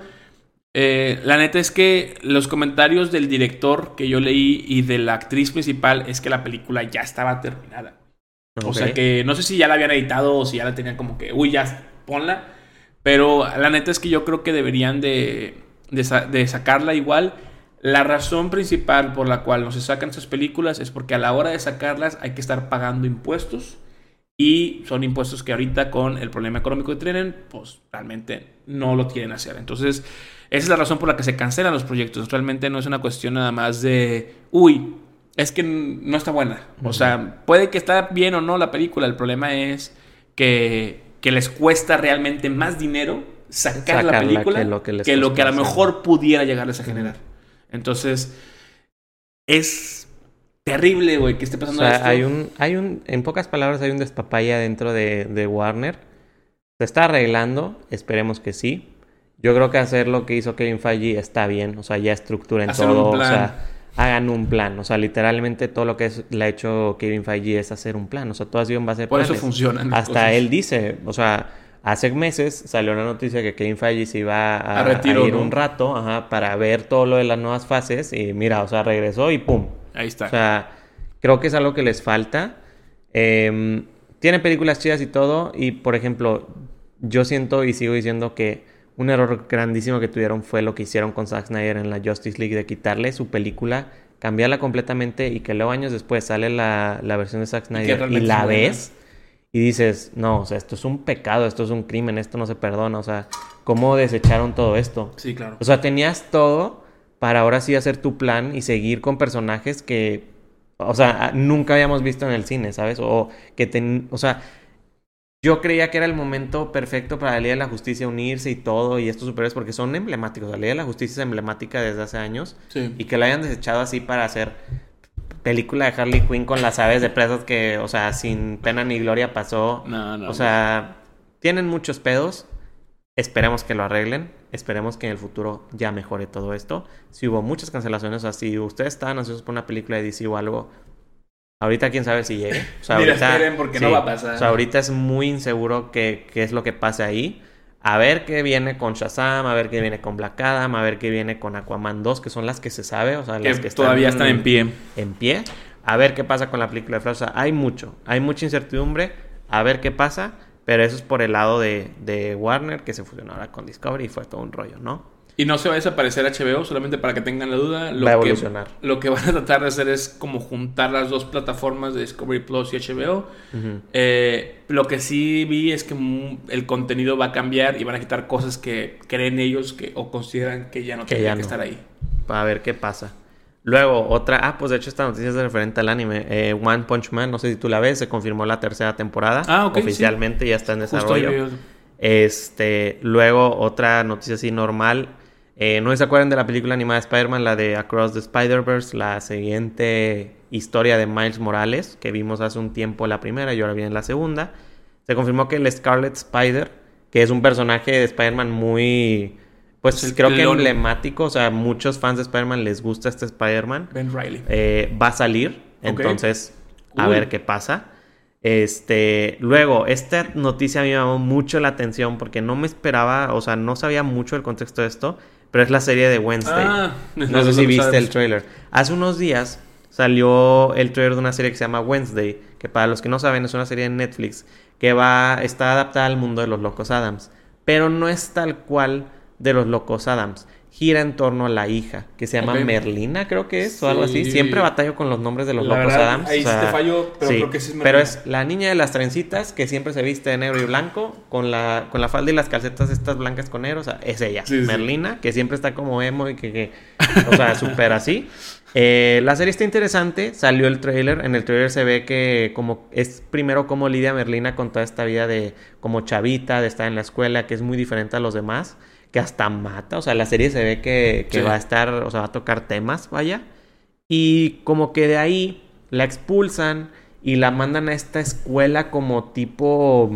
[SPEAKER 2] eh, la neta es que los comentarios del director que yo leí y de la actriz principal es que la película ya estaba terminada. O sea que no sé si ya la habían editado o si ya la tenían como que, uy, ya ponla. Pero la neta es que yo creo que deberían de, de, sacarla igual. La razón principal por la cual no se sacan esas películas es porque a la hora de sacarlas hay que estar pagando impuestos. Y son impuestos que ahorita con el problema económico que tienen, pues realmente no lo quieren hacer. Entonces, esa es la razón por la que se cancelan los proyectos. Realmente no es una cuestión nada más de, uy, es que no está buena. O sea, puede que está bien o no la película. El problema es que, les cuesta realmente más dinero sacar la película que lo que, lo que a lo mejor pudiera llegarles a generar. Entonces, es terrible, güey, que esté pasando
[SPEAKER 1] esto. Hay un, hay un, en pocas palabras, hay un despapaya dentro de, de Warner. Se está arreglando, esperemos que sí. Yo creo que hacer lo que hizo Kevin Feige está bien, o sea, ya estructuren todo, o sea, hagan un plan, o sea, literalmente todo lo que le ha hecho Kevin Feige es hacer un plan, o sea, todo así va a ser
[SPEAKER 2] Por eso funcionan.
[SPEAKER 1] Hasta él dice, o sea, hace meses salió una noticia que Kevin Feige se iba a, ir un rato ajá, para ver todo lo de las nuevas fases y mira, o sea, regresó y pum.
[SPEAKER 2] Ahí está.
[SPEAKER 1] O sea, creo que es algo que les falta. Eh, tiene películas chidas y todo y, por ejemplo, yo siento y sigo diciendo que un error grandísimo que tuvieron fue lo que hicieron con Zack Snyder en la Justice League de quitarle su película, cambiarla completamente y que luego años después sale la, versión de Zack Snyder y, la ves y dices, no, o sea, esto es un pecado, esto es un crimen, esto no se perdona, o sea, ¿cómo desecharon todo esto?
[SPEAKER 2] Sí, claro.
[SPEAKER 1] O sea, tenías todo para ahora sí hacer tu plan y seguir con personajes que, o sea, nunca habíamos visto en el cine, ¿sabes? O que, ten, o sea, yo creía que era el momento perfecto para la Liga de la Justicia unirse y todo, y estos superhéroes, porque son emblemáticos. La Liga de la Justicia es emblemática desde hace años. Y que la hayan desechado así para hacer película de Harley Quinn con las aves de presas que, o sea, sin pena ni gloria pasó.
[SPEAKER 2] No, no.
[SPEAKER 1] O sea, tienen muchos pedos. Esperemos que lo arreglen. Esperemos que en el futuro ya mejore todo esto. Si hubo muchas cancelaciones, o sea, si ustedes estaban ansiosos por una película de DC o algo, ahorita quién sabe si llegue. O sea,
[SPEAKER 2] Mira,
[SPEAKER 1] ahorita,
[SPEAKER 2] esperen porque no va a pasar.
[SPEAKER 1] O sea, ahorita es muy inseguro qué, qué es lo que pase ahí. A ver qué viene con Shazam, a ver qué viene con Black Adam, a ver qué viene con Aquaman 2, que son las que se sabe, o sea,
[SPEAKER 2] que
[SPEAKER 1] las que
[SPEAKER 2] todavía están en pie.
[SPEAKER 1] en pie. A ver qué pasa con la película de Flash. O sea, hay mucho, hay mucha incertidumbre. A ver qué pasa. Pero eso es por el lado de, de Warner, que se fusionó ahora con Discovery y fue todo un rollo, ¿no?
[SPEAKER 2] Y no se va a desaparecer HBO, solamente para que tengan la duda. Lo
[SPEAKER 1] Va a
[SPEAKER 2] que-
[SPEAKER 1] evolucionar.
[SPEAKER 2] lo que van a tratar de hacer es como juntar las dos plataformas de Discovery Plus y HBO. Eh, lo que sí vi es que el contenido va a cambiar y van a quitar cosas que creen ellos que o consideran que ya no
[SPEAKER 1] Que
[SPEAKER 2] que estar ahí.
[SPEAKER 1] Para ver qué pasa. Luego, otra. Ah, pues de hecho, esta noticia es referente al anime. Eh, One Punch Man, no sé si tú la ves, se confirmó la tercera temporada.
[SPEAKER 2] Ah, ok, sí.
[SPEAKER 1] Oficialmente ya está en desarrollo. Este, luego otra noticia así normal. Eh, no se acuerdan de la película animada de Spider-Man, la de Across the Spider-Verse, la siguiente historia de Miles Morales, que vimos hace un tiempo la primera y ahora viene la segunda. Se confirmó que el Scarlet Spider, que es un personaje de Spider-Man muy, pues creo que emblemático, o sea, muchos fans de Spider-Man les gusta este Spider-Man
[SPEAKER 2] Ben Riley.
[SPEAKER 1] eh, va a salir. Entonces, a ver qué pasa. Este, luego, esta noticia a mí me llamó mucho la atención porque no me esperaba, o sea, no sabía mucho el contexto de esto, pero es la serie de Wednesday.
[SPEAKER 2] Ah,
[SPEAKER 1] no sé si viste el trailer. Hace unos días salió el trailer de una serie que se llama Wednesday, que para los que no saben es una serie en Netflix que va está adaptada al mundo de los Locos Adams, pero no es tal cual de los Locos Adams. Gira en torno a la hija, que se llama. Merlina, creo que es, o algo así.
[SPEAKER 2] Sí.
[SPEAKER 1] Siempre batallo con los nombres de los
[SPEAKER 2] La
[SPEAKER 1] Locos
[SPEAKER 2] verdad,
[SPEAKER 1] Adams.
[SPEAKER 2] ahí
[SPEAKER 1] o sea,
[SPEAKER 2] te fallo, pero
[SPEAKER 1] sí,
[SPEAKER 2] creo que sí es
[SPEAKER 1] Pero
[SPEAKER 2] Merlina.
[SPEAKER 1] es la niña de las trencitas que siempre se viste de negro y blanco, con la, con la falda y las calcetas estas blancas con negro, o sea, es ella. Merlina, que siempre está como emo y que, que o sea, súper así. Eh, la serie está interesante, salió el trailer, en el trailer se ve que como es primero como lidia Merlina con toda esta vida de como chavita, de estar en la escuela, que es muy diferente a los demás, que hasta mata, o sea, la serie se ve que, que
[SPEAKER 2] Sí.
[SPEAKER 1] va a estar, o sea, va a tocar temas, vaya. Y como que de ahí la expulsan y la mandan a esta escuela como tipo,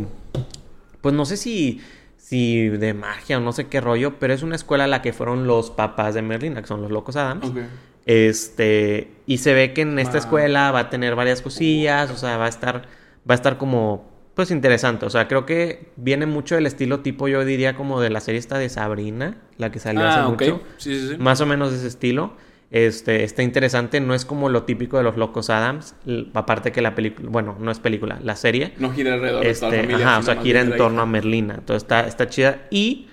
[SPEAKER 1] pues no sé si, si de magia o no sé qué rollo, pero es una escuela a la que fueron los papás de Merlina, que son los locos Adams. Este, y se ve que en esta escuela va a tener varias cosillas, o sea, va a estar, va a estar como, pues interesante. O sea, creo que viene mucho del estilo tipo, yo diría como de la serie esta de Sabrina, la que salió hace
[SPEAKER 2] Ah, ok.
[SPEAKER 1] mucho.
[SPEAKER 2] Sí, sí, sí.
[SPEAKER 1] Más o menos de ese estilo. Este, está interesante, no es como lo típico de los locos Adams, aparte que la película, bueno, no es película, la serie,
[SPEAKER 2] No gira alrededor de toda la
[SPEAKER 1] este,
[SPEAKER 2] familia.
[SPEAKER 1] ajá, o sea, gira en torno a. Merlina, entonces está, está chida y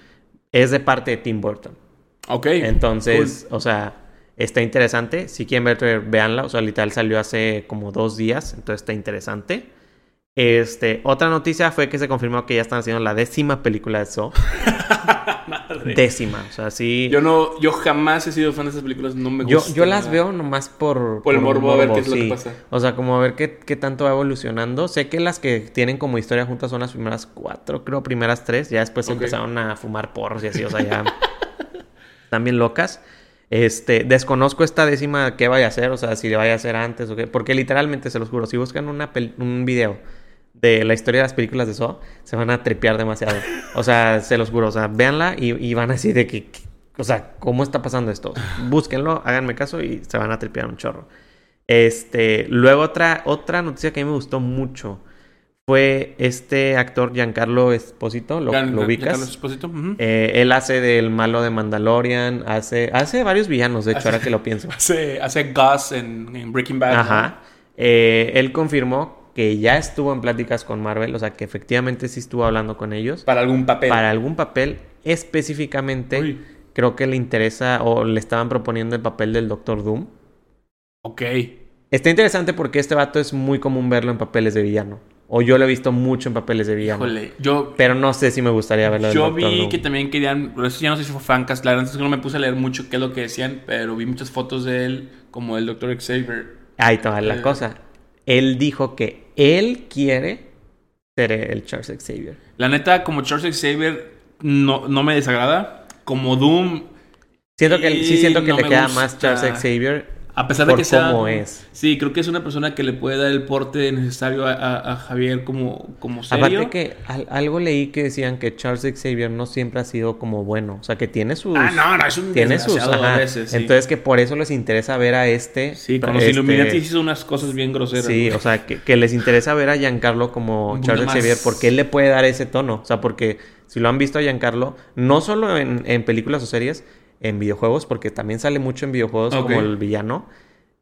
[SPEAKER 1] es de parte de Tim Burton.
[SPEAKER 2] Ok.
[SPEAKER 1] Entonces, o sea, está interesante. Si quieren ver, véanla. O sea, literal salió hace como dos días. Entonces está interesante. Este, otra noticia fue que se confirmó que ya están haciendo la décima película de Saw.
[SPEAKER 2] Madre.
[SPEAKER 1] Décima. O sea, sí.
[SPEAKER 2] Yo no, yo jamás he sido fan de esas películas, no me
[SPEAKER 1] Yo,
[SPEAKER 2] gustan.
[SPEAKER 1] yo las
[SPEAKER 2] nada.
[SPEAKER 1] veo nomás por...
[SPEAKER 2] Por el morbo, a ver qué es lo que pasa.
[SPEAKER 1] O sea, como a ver qué, qué tanto va evolucionando. Sé que las que tienen como historia juntas son las primeras cuatro, creo, primeras tres. Ya después empezaron a fumar porros y así, o sea, ya... están bien locas. Este, desconozco esta décima qué vaya a hacer, o sea, si le vaya a hacer antes o qué. Porque literalmente, se los juro, si buscan una un video de la historia de las películas de Saw, se van a tripear demasiado. O sea, se los juro, o sea, véanla y, y van a decir de que, que- o sea, ¿cómo está pasando esto? Búsquenlo, háganme caso y se van a tripear un chorro. Este, luego otra, otra noticia que a mí me gustó mucho fue este actor Giancarlo Esposito, ¿lo,
[SPEAKER 2] Gian-
[SPEAKER 1] lo
[SPEAKER 2] Giancarlo
[SPEAKER 1] ubicas?
[SPEAKER 2] Esposito.
[SPEAKER 1] Eh, él hace del malo de Mandalorian, hace, hace varios villanos, de hecho,
[SPEAKER 2] Hace-
[SPEAKER 1] ahora que lo pienso.
[SPEAKER 2] Hace, hace Gus en, en Breaking Bad. ¿no?
[SPEAKER 1] Ajá. Eh, él confirmó que ya estuvo en pláticas con Marvel, o sea, que efectivamente sí estuvo hablando con ellos.
[SPEAKER 2] Para algún papel.
[SPEAKER 1] Para algún papel específicamente,
[SPEAKER 2] Uy.
[SPEAKER 1] creo que le interesa o le estaban proponiendo el papel del Doctor Doom.
[SPEAKER 2] Ok.
[SPEAKER 1] Está interesante porque este vato es muy común verlo en papeles de villano. O yo lo he visto mucho en papeles de villano.
[SPEAKER 2] Híjole. Yo,
[SPEAKER 1] Pero no sé si me gustaría verlo
[SPEAKER 2] yo
[SPEAKER 1] Doctor
[SPEAKER 2] vi
[SPEAKER 1] Doom.
[SPEAKER 2] que también querían. Eso ya no sé si fue fancast. La verdad es que no me puse a leer mucho qué es lo que decían. Pero vi muchas fotos de él como el Dr. Xavier.
[SPEAKER 1] Ahí está la
[SPEAKER 2] Eh.
[SPEAKER 1] cosa. Él dijo que él quiere ser el Charles Xavier.
[SPEAKER 2] La neta, como Charles Xavier, no, no me desagrada. Como Doom.
[SPEAKER 1] Siento que sí siento que
[SPEAKER 2] no
[SPEAKER 1] le queda
[SPEAKER 2] gusta.
[SPEAKER 1] más Charles Xavier
[SPEAKER 2] A pesar de que sea.
[SPEAKER 1] cómo es.
[SPEAKER 2] Sí, creo que es una persona que le puede dar el porte necesario a, a- a Javier como, como serio.
[SPEAKER 1] Aparte que al- algo leí que decían que Charles Xavier no siempre ha sido como bueno. O sea, que tiene sus...
[SPEAKER 2] Ah, no, no, es un
[SPEAKER 1] Tiene sus... ajá.
[SPEAKER 2] a veces, sí.
[SPEAKER 1] Entonces que por eso les interesa ver a este...
[SPEAKER 2] Sí, con los
[SPEAKER 1] este,
[SPEAKER 2] Illuminati hizo unas cosas bien groseras.
[SPEAKER 1] Sí, o sea, que, que les interesa ver a Giancarlo como Charles
[SPEAKER 2] más-
[SPEAKER 1] Xavier porque él le puede dar ese tono. O sea, porque si lo han visto a Giancarlo, no solo en, en películas o series, en videojuegos, porque también sale mucho en videojuegos como el villano.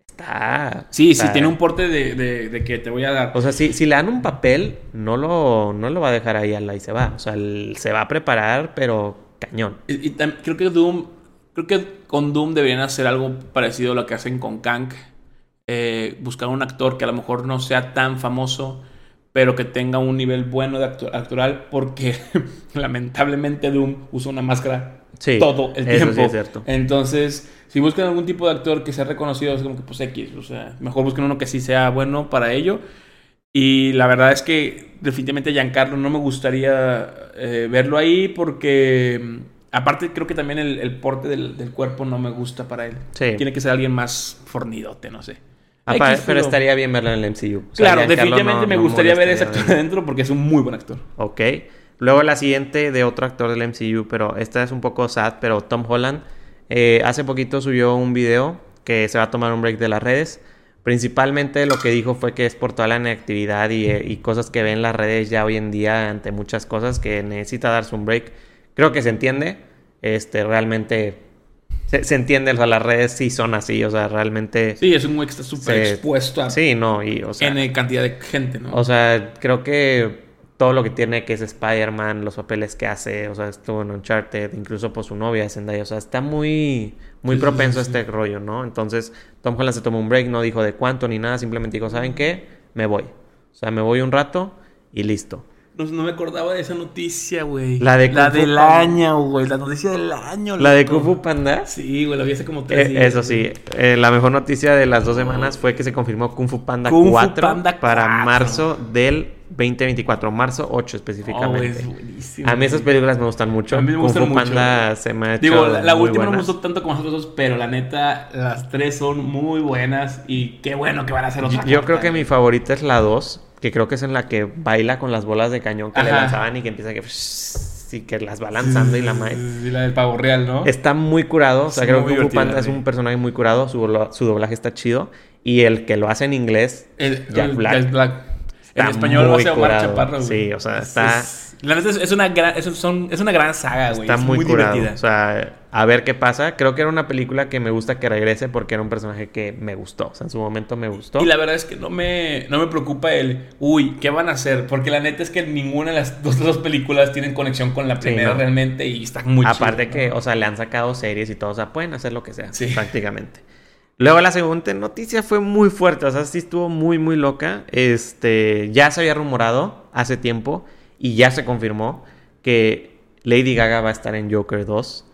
[SPEAKER 1] Está...
[SPEAKER 2] Sí,
[SPEAKER 1] está-
[SPEAKER 2] sí, tiene un porte de, de- de que te voy a dar.
[SPEAKER 1] O sea, si, si le dan un papel, no lo, no lo va a dejar ahí al y se va. O sea, se va a preparar, pero cañón.
[SPEAKER 2] Y, y tam- creo que Doom, creo que con Doom deberían hacer algo parecido a lo que hacen con Kang. Eh, buscar un actor que a lo mejor no sea tan famoso, pero que tenga un nivel bueno de actu- actoral, porque lamentablemente Doom usa una máscara
[SPEAKER 1] Sí,
[SPEAKER 2] todo el tiempo.
[SPEAKER 1] sí es cierto.
[SPEAKER 2] Entonces, si buscan algún tipo de actor que sea reconocido, es como que pues X, o sea, mejor busquen uno que sí sea bueno para ello. Y la verdad es que definitivamente Giancarlo no me gustaría eh, verlo ahí porque mm, aparte creo que también el, el porte del, del cuerpo no me gusta para él.
[SPEAKER 1] Sí.
[SPEAKER 2] Tiene que ser alguien más fornidote, no sé. X,
[SPEAKER 1] pero estaría bien verlo en el MCU. O sea,
[SPEAKER 2] Claro,
[SPEAKER 1] Giancarlo
[SPEAKER 2] definitivamente
[SPEAKER 1] no-
[SPEAKER 2] me
[SPEAKER 1] no
[SPEAKER 2] gustaría ver ese actor adentro porque es un muy buen actor.
[SPEAKER 1] Ok. Luego la siguiente de otro actor del MCU, pero esta es un poco sad, pero Tom Holland eh, hace poquito subió un video que se va a tomar un break de las redes. Principalmente lo que dijo fue que es por toda la inactividad y, eh, y cosas que ve en las redes ya hoy en día ante muchas cosas que necesita darse un break. Creo que se entiende. Este, realmente se, se entiende, o sea, las redes sí son así, o sea, realmente...
[SPEAKER 2] Sí, es un güey que está súper expuesto a
[SPEAKER 1] Sí, no, y o sea...
[SPEAKER 2] N cantidad de gente, ¿no?
[SPEAKER 1] O sea, creo que todo lo que tiene que es Spider-Man, los papeles que hace, o sea, estuvo en Uncharted, incluso por su novia Zendaya, o sea, está muy, muy
[SPEAKER 2] Sí,
[SPEAKER 1] propenso
[SPEAKER 2] sí,
[SPEAKER 1] a este rollo, ¿no? Entonces, Tom Holland se tomó un break, no dijo de cuánto ni nada, simplemente dijo, ¿saben qué? Me voy. O sea, me voy un rato y listo.
[SPEAKER 2] No, no me acordaba de esa noticia, güey.
[SPEAKER 1] La de
[SPEAKER 2] La
[SPEAKER 1] Kung Fu
[SPEAKER 2] del
[SPEAKER 1] Panda.
[SPEAKER 2] año, güey. La noticia del año.
[SPEAKER 1] La de
[SPEAKER 2] loco.
[SPEAKER 1] Kung Fu Panda.
[SPEAKER 2] Sí, güey, la vi hace como tres
[SPEAKER 1] eh,
[SPEAKER 2] días.
[SPEAKER 1] eso sí, eh, la mejor noticia de las dos semanas fue que se confirmó Kung Fu Panda
[SPEAKER 2] Kung Fu
[SPEAKER 1] 4
[SPEAKER 2] Panda
[SPEAKER 1] para
[SPEAKER 2] 4.
[SPEAKER 1] marzo del 2024, marzo 8
[SPEAKER 2] Oh, güey,
[SPEAKER 1] específicamente.
[SPEAKER 2] es buenísimo.
[SPEAKER 1] A mí esas películas me gustan mucho.
[SPEAKER 2] A mí me
[SPEAKER 1] Kung
[SPEAKER 2] gustan
[SPEAKER 1] Fu
[SPEAKER 2] mucho.
[SPEAKER 1] Panda se me ha hecho
[SPEAKER 2] Digo, la, la
[SPEAKER 1] muy
[SPEAKER 2] última no me gustó tanto como las otras pero la neta, las tres son muy buenas y qué bueno que van a hacer otra
[SPEAKER 1] Yo, yo creo que mi favorita es la 2, que creo que es en la que baila con las bolas de cañón que le lanzaban y que empieza que... Sí, que las va lanzando y la madre.
[SPEAKER 2] Sí, la del pavo real, ¿no?
[SPEAKER 1] Está muy curado. O sea, creo que Kung Panda es un personaje muy curado. Su, su doblaje está chido. Y el que lo hace en inglés,
[SPEAKER 2] El,
[SPEAKER 1] Jack
[SPEAKER 2] el-
[SPEAKER 1] Black.
[SPEAKER 2] Jack Black. En español
[SPEAKER 1] muy
[SPEAKER 2] hace Omar
[SPEAKER 1] curado.
[SPEAKER 2] Chaparro, güey.
[SPEAKER 1] Sí, o sea,
[SPEAKER 2] Es-
[SPEAKER 1] está-
[SPEAKER 2] es- la neta es, es una gran, es, son- es una gran saga, güey.
[SPEAKER 1] está
[SPEAKER 2] es
[SPEAKER 1] muy, curado.
[SPEAKER 2] divertida.
[SPEAKER 1] O sea, a ver qué pasa. Creo que era una película que me gusta que regrese porque era un personaje que me gustó. O sea, en su momento me gustó.
[SPEAKER 2] Y la verdad es que no me, no me preocupa el, uy, ¿qué van a hacer? Porque la neta es que ninguna de las dos, dos películas tienen conexión con la
[SPEAKER 1] Sí,
[SPEAKER 2] primera
[SPEAKER 1] no.
[SPEAKER 2] realmente y está muy
[SPEAKER 1] Aparte
[SPEAKER 2] chido,
[SPEAKER 1] que,
[SPEAKER 2] ¿no?
[SPEAKER 1] o sea, le han sacado series y todo. O sea, pueden hacer lo que sea,
[SPEAKER 2] Sí.
[SPEAKER 1] prácticamente. Luego la segunda noticia fue muy fuerte. O sea, sí estuvo muy, muy loca. Este, ya se había rumorado hace tiempo y ya se confirmó que Lady Gaga va a estar en Joker 2.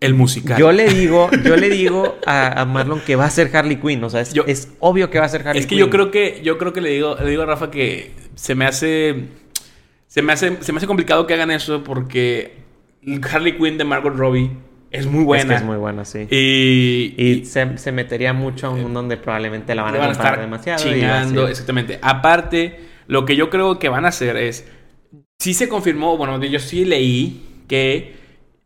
[SPEAKER 2] El musical.
[SPEAKER 1] Yo le digo, yo le digo a, a Marlon que va a ser Harley Quinn. O sea, es,
[SPEAKER 2] Yo-
[SPEAKER 1] es obvio que va a ser Harley
[SPEAKER 2] es que
[SPEAKER 1] Quinn.
[SPEAKER 2] yo creo que, yo creo que le digo, le digo a Rafa que se me hace, se me hace, se me hace complicado que hagan eso porque Harley Quinn de Margot Robbie es muy
[SPEAKER 1] Es
[SPEAKER 2] buena.
[SPEAKER 1] que es muy buena, sí.
[SPEAKER 2] Y,
[SPEAKER 1] Y se, se metería mucho a un mundo donde probablemente la van a
[SPEAKER 2] van a estar
[SPEAKER 1] demasiado.
[SPEAKER 2] chingando, exactamente. Aparte, lo que yo creo que van a hacer es, sí se confirmó, bueno, yo sí leí que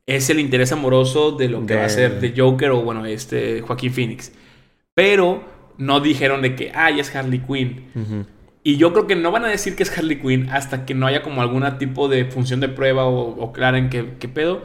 [SPEAKER 2] es el interés amoroso de lo que
[SPEAKER 1] De-
[SPEAKER 2] va a ser de Joker o bueno, este Joaquín Phoenix. Pero no dijeron de que, ah, ya es Harley Quinn. Y yo creo que no van a decir que es Harley Quinn hasta que no haya como alguna tipo de función de prueba o, o claren qué, qué pedo.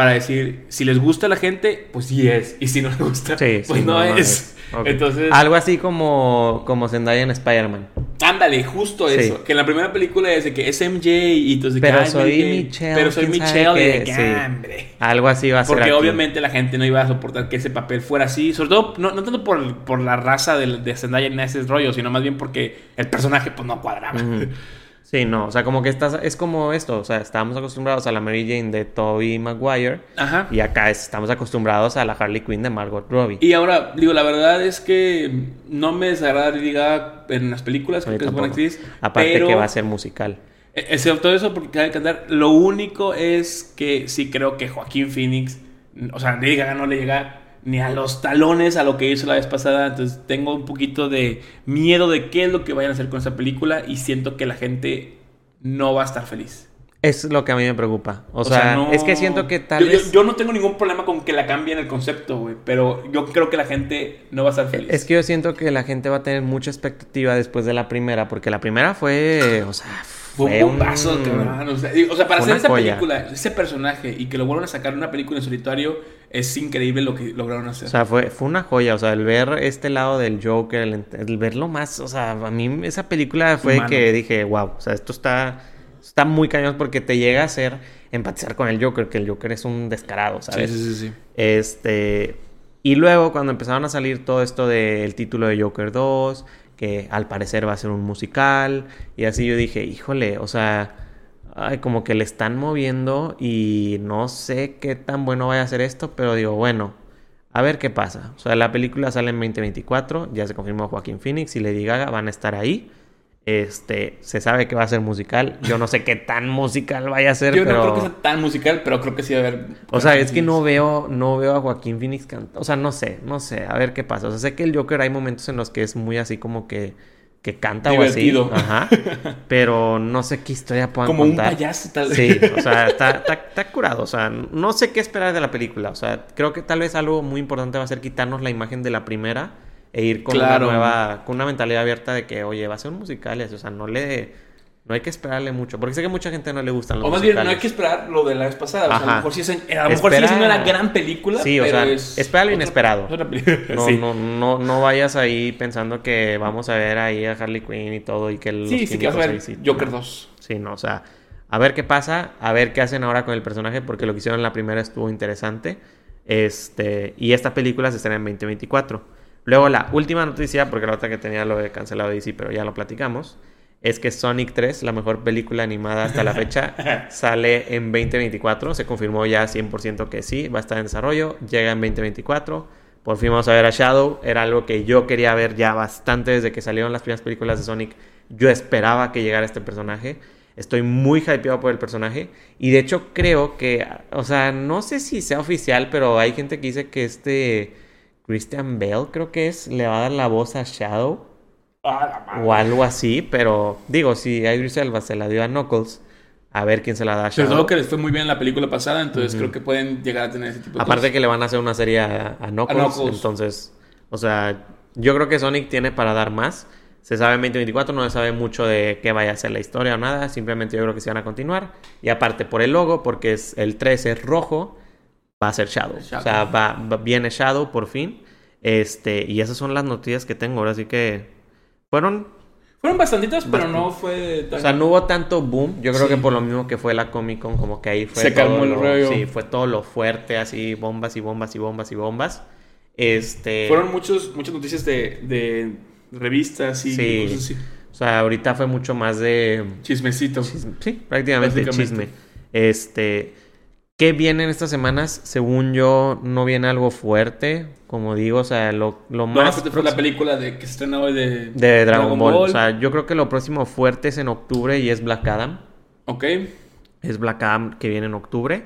[SPEAKER 2] Para decir, si les gusta a la gente, pues sí es. Y si no les gusta,
[SPEAKER 1] Sí,
[SPEAKER 2] pues
[SPEAKER 1] sí,
[SPEAKER 2] no, es. Entonces,
[SPEAKER 1] Algo así como, como Zendaya en Spider-Man.
[SPEAKER 2] ándale, justo
[SPEAKER 1] Sí.
[SPEAKER 2] eso. Que en la primera película es de que es MJ y entonces que,
[SPEAKER 1] Pero
[SPEAKER 2] "Ay,
[SPEAKER 1] soy
[SPEAKER 2] Mary Jane".
[SPEAKER 1] Michelle,
[SPEAKER 2] Pero soy Michelle y de que,
[SPEAKER 1] sí.
[SPEAKER 2] "Ah, hombre".
[SPEAKER 1] Algo así va a ser
[SPEAKER 2] Porque
[SPEAKER 1] aquí.
[SPEAKER 2] obviamente la gente no iba a soportar que ese papel fuera así. Sobre todo, no, no tanto por, por la raza de, de Zendaya en ese rollo, sino más bien porque el personaje pues no cuadraba.
[SPEAKER 1] Sí, no, o sea, como que estás, es como esto, o sea, estábamos acostumbrados a la Mary Jane de Tobey Maguire
[SPEAKER 2] Ajá.
[SPEAKER 1] y acá es- estamos acostumbrados a la Harley Quinn de Margot Robbie.
[SPEAKER 2] Y ahora, digo, la verdad es que no me desagrada Lady Gaga en las películas,
[SPEAKER 1] A mí
[SPEAKER 2] creo que es buena actriz.
[SPEAKER 1] Aparte
[SPEAKER 2] pero,
[SPEAKER 1] que va a ser musical.
[SPEAKER 2] eh, Excepto eso, porque cabe cantar. Lo único es que sí creo que Joaquín Phoenix, o sea, Lady Gaga no le llega ni a los talones a lo que hizo la vez pasada. Entonces tengo un poquito de miedo de qué es lo que vayan a hacer con esa película y siento que la gente no va a estar feliz.
[SPEAKER 1] Es lo que a mí me preocupa. O, sea,
[SPEAKER 2] no-
[SPEAKER 1] es que siento que tal
[SPEAKER 2] yo,
[SPEAKER 1] vez...
[SPEAKER 2] Yo, yo no tengo ningún problema con que la cambien el concepto, güey. Pero yo creo que la gente no va a estar feliz.
[SPEAKER 1] Es que yo siento que la gente va a tener mucha expectativa después de la primera, porque la primera fue, o sea,
[SPEAKER 2] Fue un bombazo,
[SPEAKER 1] un-
[SPEAKER 2] cabrón. O sea, digo, o sea, para hacer esa
[SPEAKER 1] joya.
[SPEAKER 2] película, ese personaje y que lo vuelvan a sacar en una película en solitario, es increíble lo que lograron hacer.
[SPEAKER 1] O sea, fue, fue una joya, o sea, el ver este lado del Joker, el, el verlo más, o sea, a mí esa película fue
[SPEAKER 2] Humano.
[SPEAKER 1] que dije, wow, o sea, esto está, está muy cañón porque te llega a hacer empatizar con el Joker, que el Joker es un descarado,
[SPEAKER 2] sí,
[SPEAKER 1] ¿sabes?
[SPEAKER 2] sí, sí, sí.
[SPEAKER 1] Este. Y luego, cuando empezaron a salir todo esto del título de Joker 2, que al parecer va a ser un musical, y así yo dije, híjole, o sea, ay, como que le están moviendo y no sé qué tan bueno vaya a ser esto, pero digo, bueno, a ver qué pasa. O sea, la película sale en 2024, ya se confirmó Joaquín Phoenix y Lady Gaga van a estar ahí. Este, se sabe que va a ser musical. Yo no sé qué tan musical vaya a ser,
[SPEAKER 2] Yo
[SPEAKER 1] pero...
[SPEAKER 2] no creo que sea tan musical, pero creo que sí va a haber.
[SPEAKER 1] O sea, es que no veo, no veo a Joaquín Phoenix cantar. O sea, no sé, no sé, a ver qué pasa. O sea, sé que el Joker hay momentos en los que es muy así como que, que canta
[SPEAKER 2] Divertido.
[SPEAKER 1] o así. Ajá. Pero no sé qué historia puedan
[SPEAKER 2] Como un
[SPEAKER 1] contar.
[SPEAKER 2] payaso, tal vez.
[SPEAKER 1] Sí, o sea, está, está, está curado. O sea, no sé qué esperar de la película. O sea, creo que tal vez algo muy importante va a ser quitarnos la imagen de la primera e ir con
[SPEAKER 2] Claro.
[SPEAKER 1] una nueva, con una mentalidad abierta de que, oye, va a ser un musical. O sea, no le, no hay que esperarle mucho. Porque sé que mucha gente no le gustan los
[SPEAKER 2] O más bien, no hay que esperar lo de la vez pasada. O sea, a lo mejor sí es, a lo mejor siendo una gran película.
[SPEAKER 1] Sí, o
[SPEAKER 2] pero
[SPEAKER 1] sea,
[SPEAKER 2] es
[SPEAKER 1] espera lo
[SPEAKER 2] otra-
[SPEAKER 1] inesperado.
[SPEAKER 2] otra película.
[SPEAKER 1] No,
[SPEAKER 2] sí.
[SPEAKER 1] no, no, no vayas ahí pensando que vamos a ver ahí a Harley Quinn y todo y que los
[SPEAKER 2] sí, sí que vas a ver
[SPEAKER 1] químicos ahí sí-
[SPEAKER 2] Joker
[SPEAKER 1] no.
[SPEAKER 2] 2.
[SPEAKER 1] Sí, no, o sea, a ver qué pasa, a ver qué hacen ahora con el personaje, porque lo que hicieron en la primera estuvo interesante. Este, y esta película se estrena en 2024. Luego la última noticia, porque la otra que tenía lo de cancelado DC, pero ya lo platicamos, es que Sonic 3, la mejor película animada hasta la fecha, sale en 2024. Se confirmó ya 100% que sí, va a estar en desarrollo, llega en 2024. Por fin vamos a ver a Shadow. Era algo que yo quería ver ya bastante desde que salieron las primeras películas de Sonic. Yo esperaba que llegara este personaje. Estoy muy hypeado por el personaje. Y de hecho creo que, o sea, no sé si sea oficial, pero hay gente que dice que este Christian Bale, creo que es, le va a dar la voz a Shadow.
[SPEAKER 2] Ah, la madre.
[SPEAKER 1] O algo así, pero digo, si Idris Elba se la dio a Knuckles, a ver quién se la da a Shadow.
[SPEAKER 2] todo que les fue muy bien la película pasada, entonces creo que pueden llegar a tener ese tipo de
[SPEAKER 1] Aparte
[SPEAKER 2] cosas.
[SPEAKER 1] que le van a hacer una serie a, a Knuckles,
[SPEAKER 2] Knuckles.
[SPEAKER 1] entonces, o sea, yo creo que Sonic tiene para dar más. Se sabe en 2024, no se sabe mucho de qué vaya a ser la historia o nada, simplemente yo creo que se van a continuar. Y aparte por el logo, porque es el 13 es rojo, va a ser Shadow.
[SPEAKER 2] Shadow.
[SPEAKER 1] O sea, va, va- viene Shadow por fin. Este, y esas son las noticias que tengo ahora, así que fueron
[SPEAKER 2] Fueron bastantitas, pero no fue tan...
[SPEAKER 1] O sea, no hubo tanto boom. Yo creo
[SPEAKER 2] Sí.
[SPEAKER 1] que por lo mismo que fue la Comic Con, como que ahí fue.
[SPEAKER 2] Se calmó el
[SPEAKER 1] lo-
[SPEAKER 2] rollo.
[SPEAKER 1] Sí, fue todo lo fuerte, así, bombas y bombas y bombas y bombas. Este.
[SPEAKER 2] Fueron muchos, muchas noticias de, de revistas y
[SPEAKER 1] Sí.
[SPEAKER 2] cosas así.
[SPEAKER 1] O sea, ahorita fue mucho más de.
[SPEAKER 2] Chismecito.
[SPEAKER 1] chisme- Sí, prácticamente chisme. Este. ¿Qué viene en estas semanas? Según yo, no viene algo fuerte. Como digo, o sea, lo, lo
[SPEAKER 2] Lo
[SPEAKER 1] más.
[SPEAKER 2] fuerte fue la película de, que se estrena hoy de,
[SPEAKER 1] de Dragon, Ball. O sea, yo creo que lo próximo fuerte es en octubre y es Black Adam.
[SPEAKER 2] Ok.
[SPEAKER 1] Es Black Adam que viene en octubre.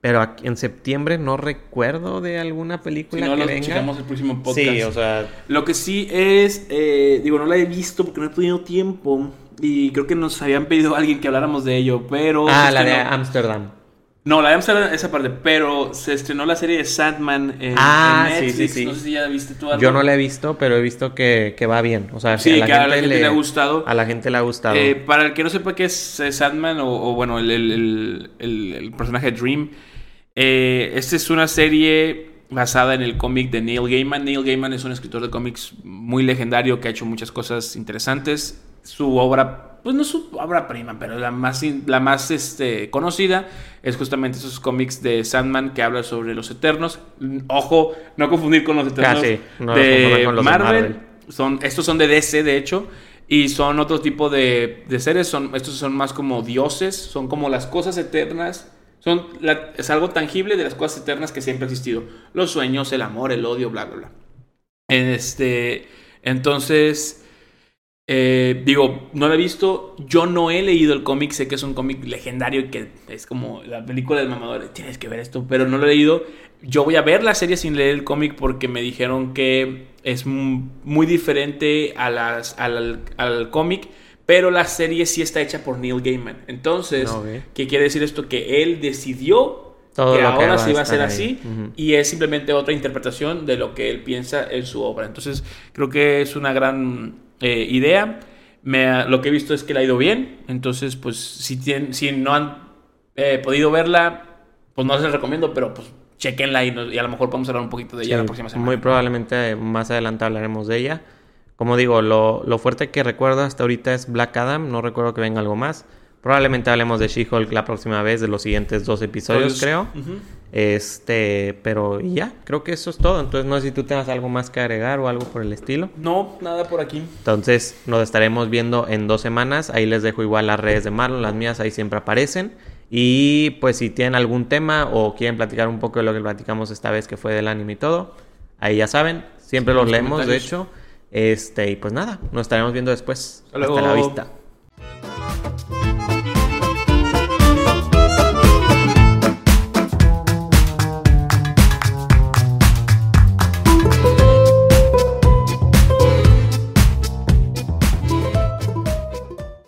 [SPEAKER 1] Pero aquí- en septiembre no recuerdo de alguna
[SPEAKER 2] Si
[SPEAKER 1] película
[SPEAKER 2] no,
[SPEAKER 1] que
[SPEAKER 2] lo
[SPEAKER 1] venga.
[SPEAKER 2] el próximo podcast.
[SPEAKER 1] Sí, o sea,
[SPEAKER 2] Lo que sí es, eh, digo, no la he visto porque no he tenido tiempo. Y creo que nos habían pedido a alguien que habláramos de ello, pero...
[SPEAKER 1] ah,
[SPEAKER 2] se
[SPEAKER 1] la de Amsterdam.
[SPEAKER 2] No, la de Amsterdam, esa parte, pero se estrenó la serie de Sandman en,
[SPEAKER 1] Ah,
[SPEAKER 2] en
[SPEAKER 1] sí,
[SPEAKER 2] Netflix.
[SPEAKER 1] sí, sí.
[SPEAKER 2] No sé si ya viste tú algo.
[SPEAKER 1] Yo no la he visto, pero he visto que, que va bien. O sea,
[SPEAKER 2] Sí, que a la gente le ha gustado.
[SPEAKER 1] A la gente le ha gustado.
[SPEAKER 2] Eh, para el que no sepa qué es Sandman, o, o, bueno, el, el- el- el- el personaje Dream, eh, esta es una serie basada en el cómic de Neil Gaiman. Neil Gaiman es un escritor de cómics muy legendario que ha hecho muchas cosas interesantes. Su obra, pues no es su obra prima, pero la más, la más este, conocida es justamente esos cómics de Sandman que habla sobre los Eternos. Mm, Ojo, no confundir con los Eternos
[SPEAKER 1] Casi, no los
[SPEAKER 2] de,
[SPEAKER 1] confundan con los de
[SPEAKER 2] Marvel.
[SPEAKER 1] Marvel.
[SPEAKER 2] Son, estos son de DC, de hecho. Y son otro tipo de, de seres. Son, estos son más como dioses. Son como las cosas eternas. Son la- es algo tangible de las cosas eternas que siempre ha existido. Los sueños, el amor, el odio, bla, bla, bla. Este, entonces, Eh, digo, no lo he visto. Yo no he leído el cómic. Sé que es un cómic legendario y que es como la película del mamador. Tienes que ver esto, pero no lo he leído. Yo voy a ver la serie sin leer el cómic porque me dijeron que es muy diferente a las, al, al cómic. Pero la serie sí está hecha por Neil Gaiman. Entonces, ¿qué quiere decir esto? Que él decidió Todo que ahora sí va a ser así. Y es simplemente otra interpretación de lo que él piensa en su obra. Entonces, creo que es una gran eh, idea. Me, lo que he visto es que le ha ido bien. Entonces, pues, si, tienen, si no han eh, podido verla, pues no les recomiendo, pero pues chequenla y, y, a lo mejor podemos hablar un poquito de ella la próxima semana.
[SPEAKER 1] Muy probablemente más adelante hablaremos de ella. Como digo, lo, lo, fuerte que recuerdo hasta ahorita es Black Adam. No recuerdo que venga algo más. Probablemente hablemos de She-Hulk la próxima vez, de los siguientes dos episodios, creo. Este, pero ya, creo que eso es todo. Entonces, no sé si tú tengas algo más que agregar o algo por el estilo.
[SPEAKER 2] No, nada por aquí.
[SPEAKER 1] Entonces, nos estaremos viendo en dos semanas. Ahí les dejo igual las redes de Marlon, las mías ahí siempre aparecen. Y pues, si tienen algún tema o quieren platicar un poco de lo que platicamos esta vez que fue del anime y todo, ahí ya saben, siempre los leemos, de hecho. Este, y pues nada, nos estaremos viendo después. Hasta, Hasta la vista.